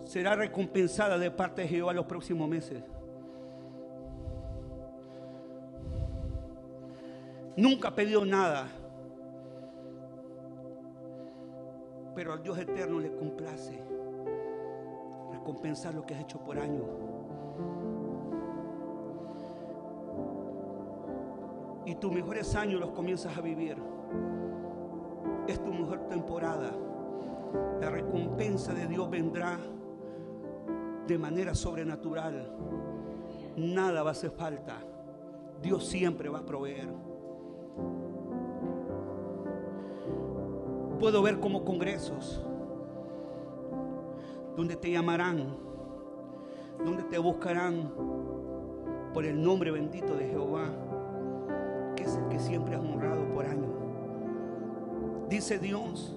S1: Será recompensada de parte de Jehová los próximos meses. Nunca ha pedido nada. Pero al Dios eterno le complace recompensar lo que has hecho por año. Y tus mejores años los comienzas a vivir. Es tu mejor temporada. La recompensa de Dios vendrá de manera sobrenatural. Nada va a hacer falta. Dios siempre va a proveer. Puedo ver como congresos donde te llamarán, donde te buscarán por el nombre bendito de Jehová, que es el que siempre has honrado por años. Dice Dios,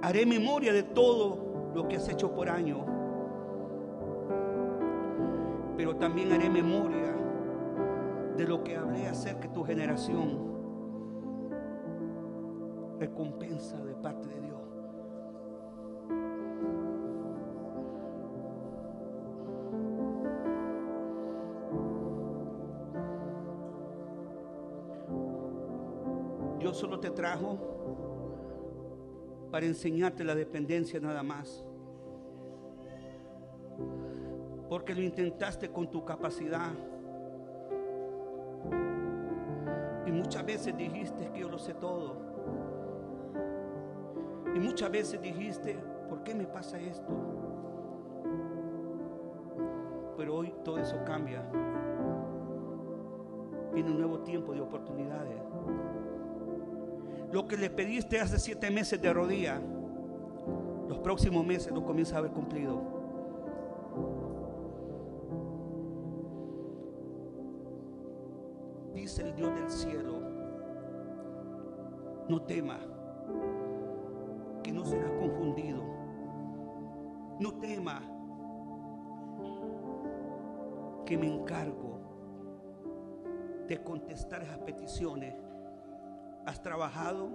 S1: haré memoria de todo lo que has hecho por año, pero también haré memoria de lo que hablé acerca de tu generación. Recompensa de parte de Dios. Dios solo te trajo para enseñarte la dependencia nada más. Porque lo intentaste con tu capacidad. Y muchas veces dijiste que yo lo sé todo. Y muchas veces dijiste, ¿por qué me pasa esto? Pero hoy todo eso cambia. Viene un nuevo tiempo de oportunidades. Lo que le pediste hace siete meses de rodilla, los próximos meses lo comienza a haber cumplido. Dice el Dios del cielo, no tema, no serás confundido. No tema, que me encargo de contestar esas peticiones has trabajado,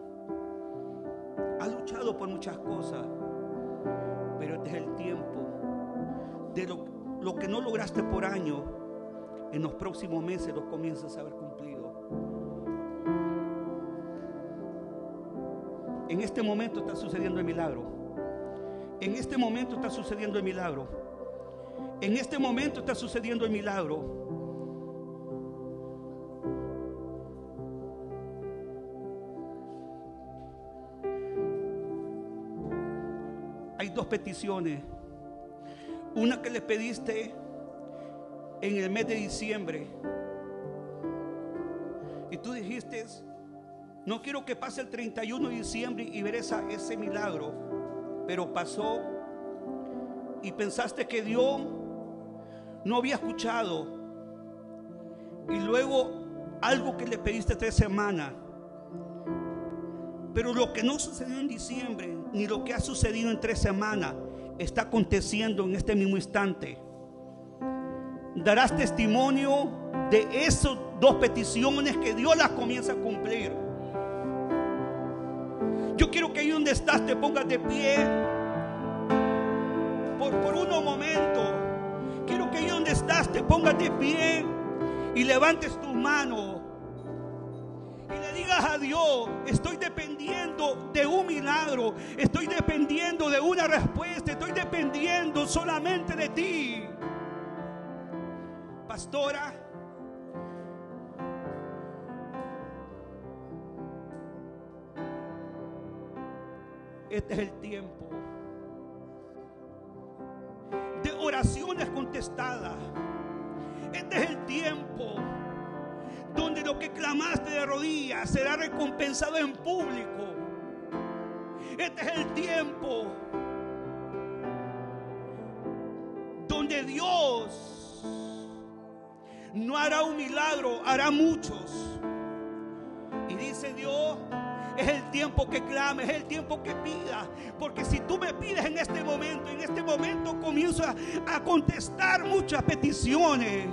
S1: has luchado por muchas cosas, pero este es el tiempo de lo, que no lograste por año, en los próximos meses lo comienzas a haber cumplido. En este momento está sucediendo el milagro. En este momento está sucediendo el milagro. En este momento está sucediendo el milagro. dos peticiones. Una que le pediste en el mes de diciembre. Y tú dijiste, no quiero que pase el 31 de diciembre y ver ese milagro. Pero pasó y pensaste que Dios no había escuchado. Y luego algo que le pediste tres semanas. Pero lo que no sucedió en diciembre, ni lo que ha sucedido en tres semanas está aconteciendo en este mismo instante. Darás testimonio de esas dos peticiones que Dios las comienza a cumplir. Donde estás te pongas de pie por, por unos momentos. Quiero que ahí donde estás te pongas de pie y levantes tu mano y le digas a Dios, estoy dependiendo de un milagro, estoy dependiendo de una respuesta, estoy dependiendo solamente de ti. Pastora, este es el tiempo de oraciones contestadas. Este es el tiempo donde lo que clamaste de rodillas será recompensado en público. Este es el tiempo donde Dios no hará un milagro, hará muchos. Y dice Dios, es el tiempo que clame, es el tiempo que pida. Porque si tú me pides en este momento, en este momento comienzo a, a contestar muchas peticiones.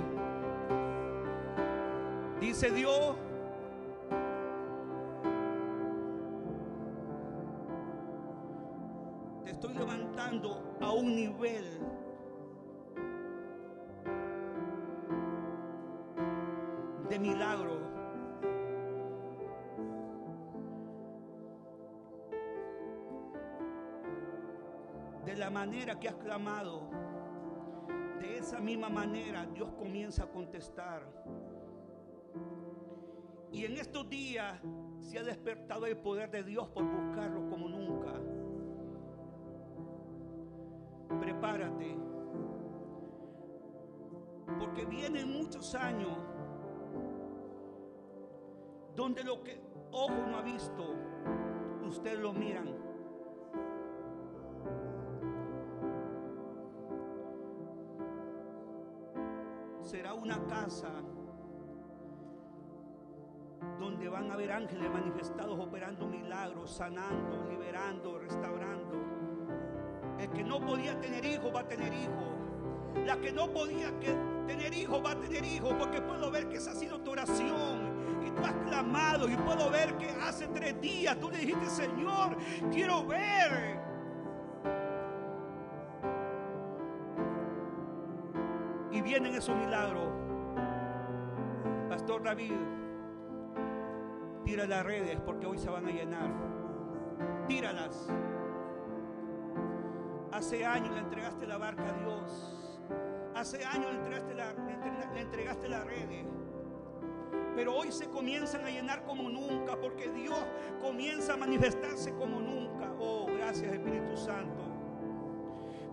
S1: Dice Dios. Te estoy levantando a un nivel de milagro. Manera que has clamado, de esa misma manera Dios comienza a contestar. Y en estos días se ha despertado el poder de Dios por buscarlo como nunca. Prepárate. Porque vienen muchos años donde lo que ojo no ha visto, ustedes lo miran. Una casa donde van a haber ángeles manifestados operando milagros, sanando, liberando, restaurando. El que no podía tener hijo va a tener hijo. La que no podía tener hijo va a tener hijo, porque puedo ver que esa ha sido tu oración y tú has clamado y puedo ver que hace tres días tú le dijiste, Señor, quiero ver. Y vienen esos milagros. Pastor David, tira las redes porque hoy se van a llenar. Tíralas. Hace años le entregaste la barca a Dios. Hace años le entregaste la, le entregaste la redes pero hoy se comienzan a llenar como nunca, porque Dios comienza a manifestarse como nunca. Oh, gracias Espíritu Santo.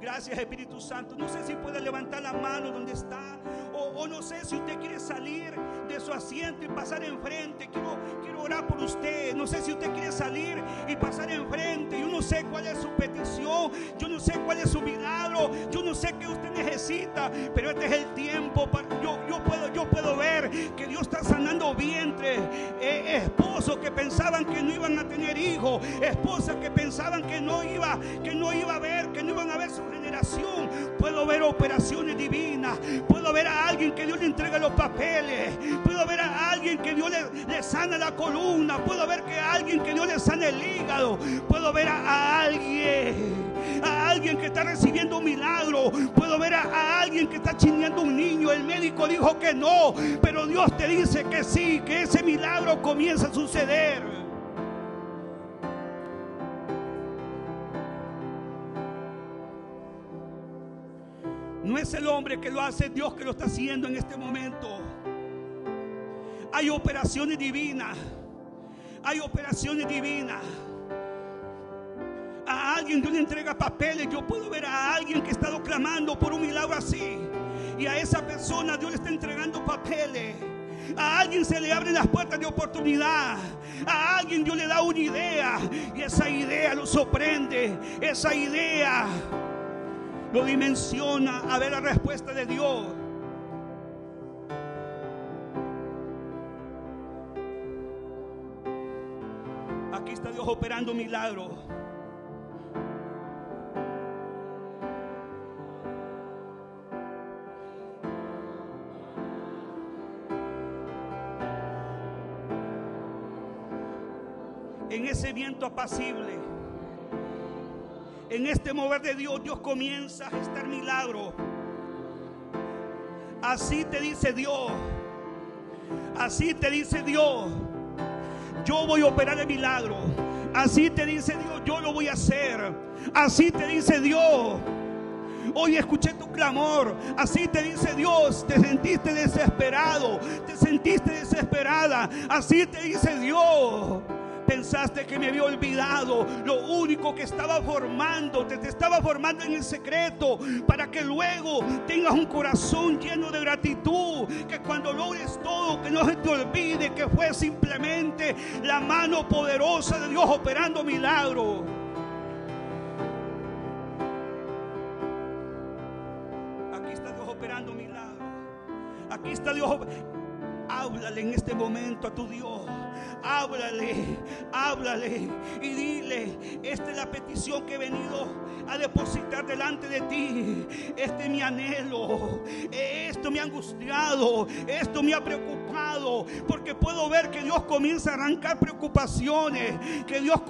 S1: Gracias Espíritu Santo. No sé si puede levantar la mano donde está. O, no sé si usted quiere salir de su asiento y pasar enfrente. Quiero, quiero orar por usted. No sé si usted quiere salir y pasar enfrente. Yo no sé cuál es su petición. Yo no sé cuál es su milagro. Yo no sé qué usted necesita. Pero este es el tiempo. Yo, puedo, yo puedo ver que Dios está sanando vientre. Eh, esposos que pensaban que no iban a tener hijos. Esposas que pensaban que no iba, que no iba a ver, no iban a ver su generación. Puedo ver operaciones divinas. Puedo ver a alguien que Dios le entrega los papeles. Puedo ver a alguien que Dios le, sana la columna. Puedo ver que a alguien que Dios le sana el hígado. Puedo ver a, alguien. A alguien que está recibiendo un milagro. Puedo ver a, a alguien que está chineando un niño. El médico dijo que no. Pero Dios te dice que sí. Que ese milagro comienza a suceder. No es el hombre que lo hace, Dios que lo está haciendo en este momento. Hay operaciones divinas. Hay operaciones divinas. A alguien Dios le entrega papeles. Yo puedo ver a alguien que ha estado clamando por un milagro así. Y a esa persona Dios le está entregando papeles. A alguien se le abren las puertas de oportunidad. A alguien Dios le da una idea. Y esa idea lo sorprende. Esa idea lo dimensiona a ver la respuesta de Dios. Aquí está Dios operando milagros. En ese viento apacible en este mover de Dios, Dios comienza a gestar milagro. Así te dice Dios. Así te dice Dios. Yo voy a operar el milagro. Así te dice Dios, yo lo voy a hacer. Así te dice Dios. Hoy escuché tu clamor. Así te dice Dios. Te sentiste desesperado. Te sentiste desesperada. Así te dice Dios pensaste que me había olvidado. Lo único que estaba formando, te, estaba formando en el secreto para que luego tengas un corazón lleno de gratitud. Que cuando logres todo, que no se te olvide que fue simplemente la mano poderosa de Dios operando milagros. Aquí está Dios operando milagros. Aquí está Dios. Háblale en este momento a tu Dios. Háblale, háblale y dile, esta es la petición que he venido a depositar delante de ti. Este es mi anhelo. Esto me ha angustiado, esto me ha preocupado, porque puedo ver que Dios comienza a arrancar preocupaciones, que Dios,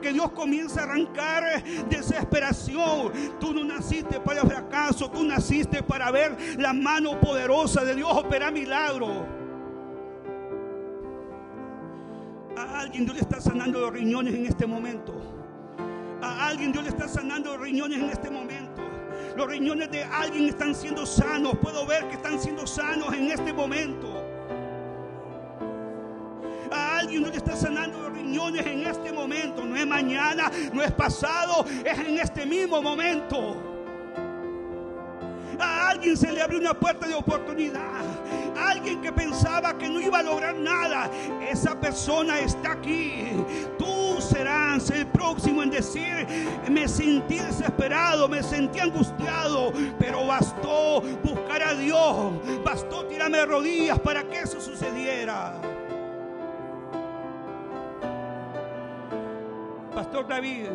S1: que Dios comienza a arrancar desesperación. Tú no naciste para el fracaso, tú naciste para ver la mano poderosa de Dios operar milagros. Alguien Dios le está sanando los riñones en este momento. A alguien Dios le está sanando riñones en este momento. Los riñones de alguien están siendo sanos. Puedo ver que están siendo sanos en este momento. A alguien Dios le está sanando los riñones en este momento. No es mañana, no es pasado, es en este mismo momento. Alguien se le abrió una puerta de oportunidad. alguien que pensaba que no iba a lograr nada. Esa persona está aquí. Tú serás el próximo en decir, me sentí desesperado, me sentí angustiado, pero bastó buscar a Dios. Bastó tirarme rodillas para que eso sucediera. Pastor David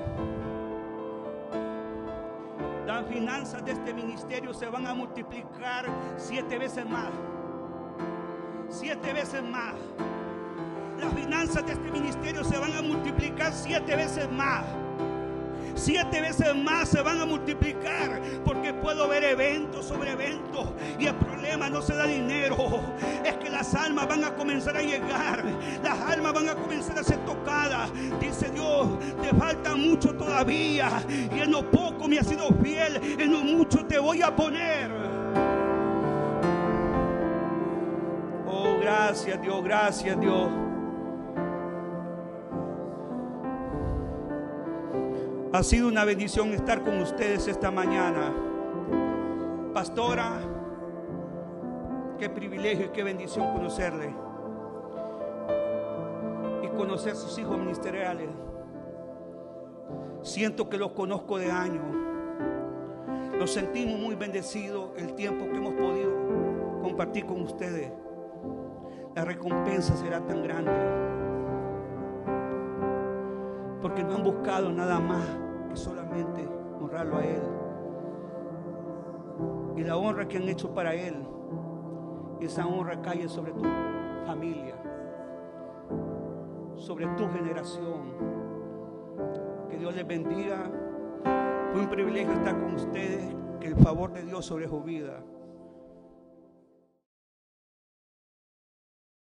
S1: las finanzas de este ministerio se van a multiplicar siete veces más. Siete veces más. Las finanzas de este ministerio se van a multiplicar siete veces más siete veces más se van a multiplicar porque puedo ver eventos sobre eventos y el problema no se da dinero, es que las almas van a comenzar a llegar, las almas van a comenzar a ser tocadas. Dice Dios, te falta mucho todavía y en lo poco me has sido fiel, en lo mucho te voy a poner. Oh, gracias Dios, gracias Dios. Ha sido una bendición estar con ustedes esta mañana. Pastora, qué privilegio y qué bendición conocerle. Y conocer sus hijos ministeriales. Siento que los conozco de años. Los sentimos muy bendecidos el tiempo que hemos podido compartir con ustedes. La recompensa será tan grande. Porque no han buscado nada más solamente honrarlo a Él. Y la honra que han hecho para Él, esa honra cae sobre tu familia, sobre tu generación. Que Dios les bendiga. Fue un privilegio estar con ustedes. Que el favor de Dios sobre su vida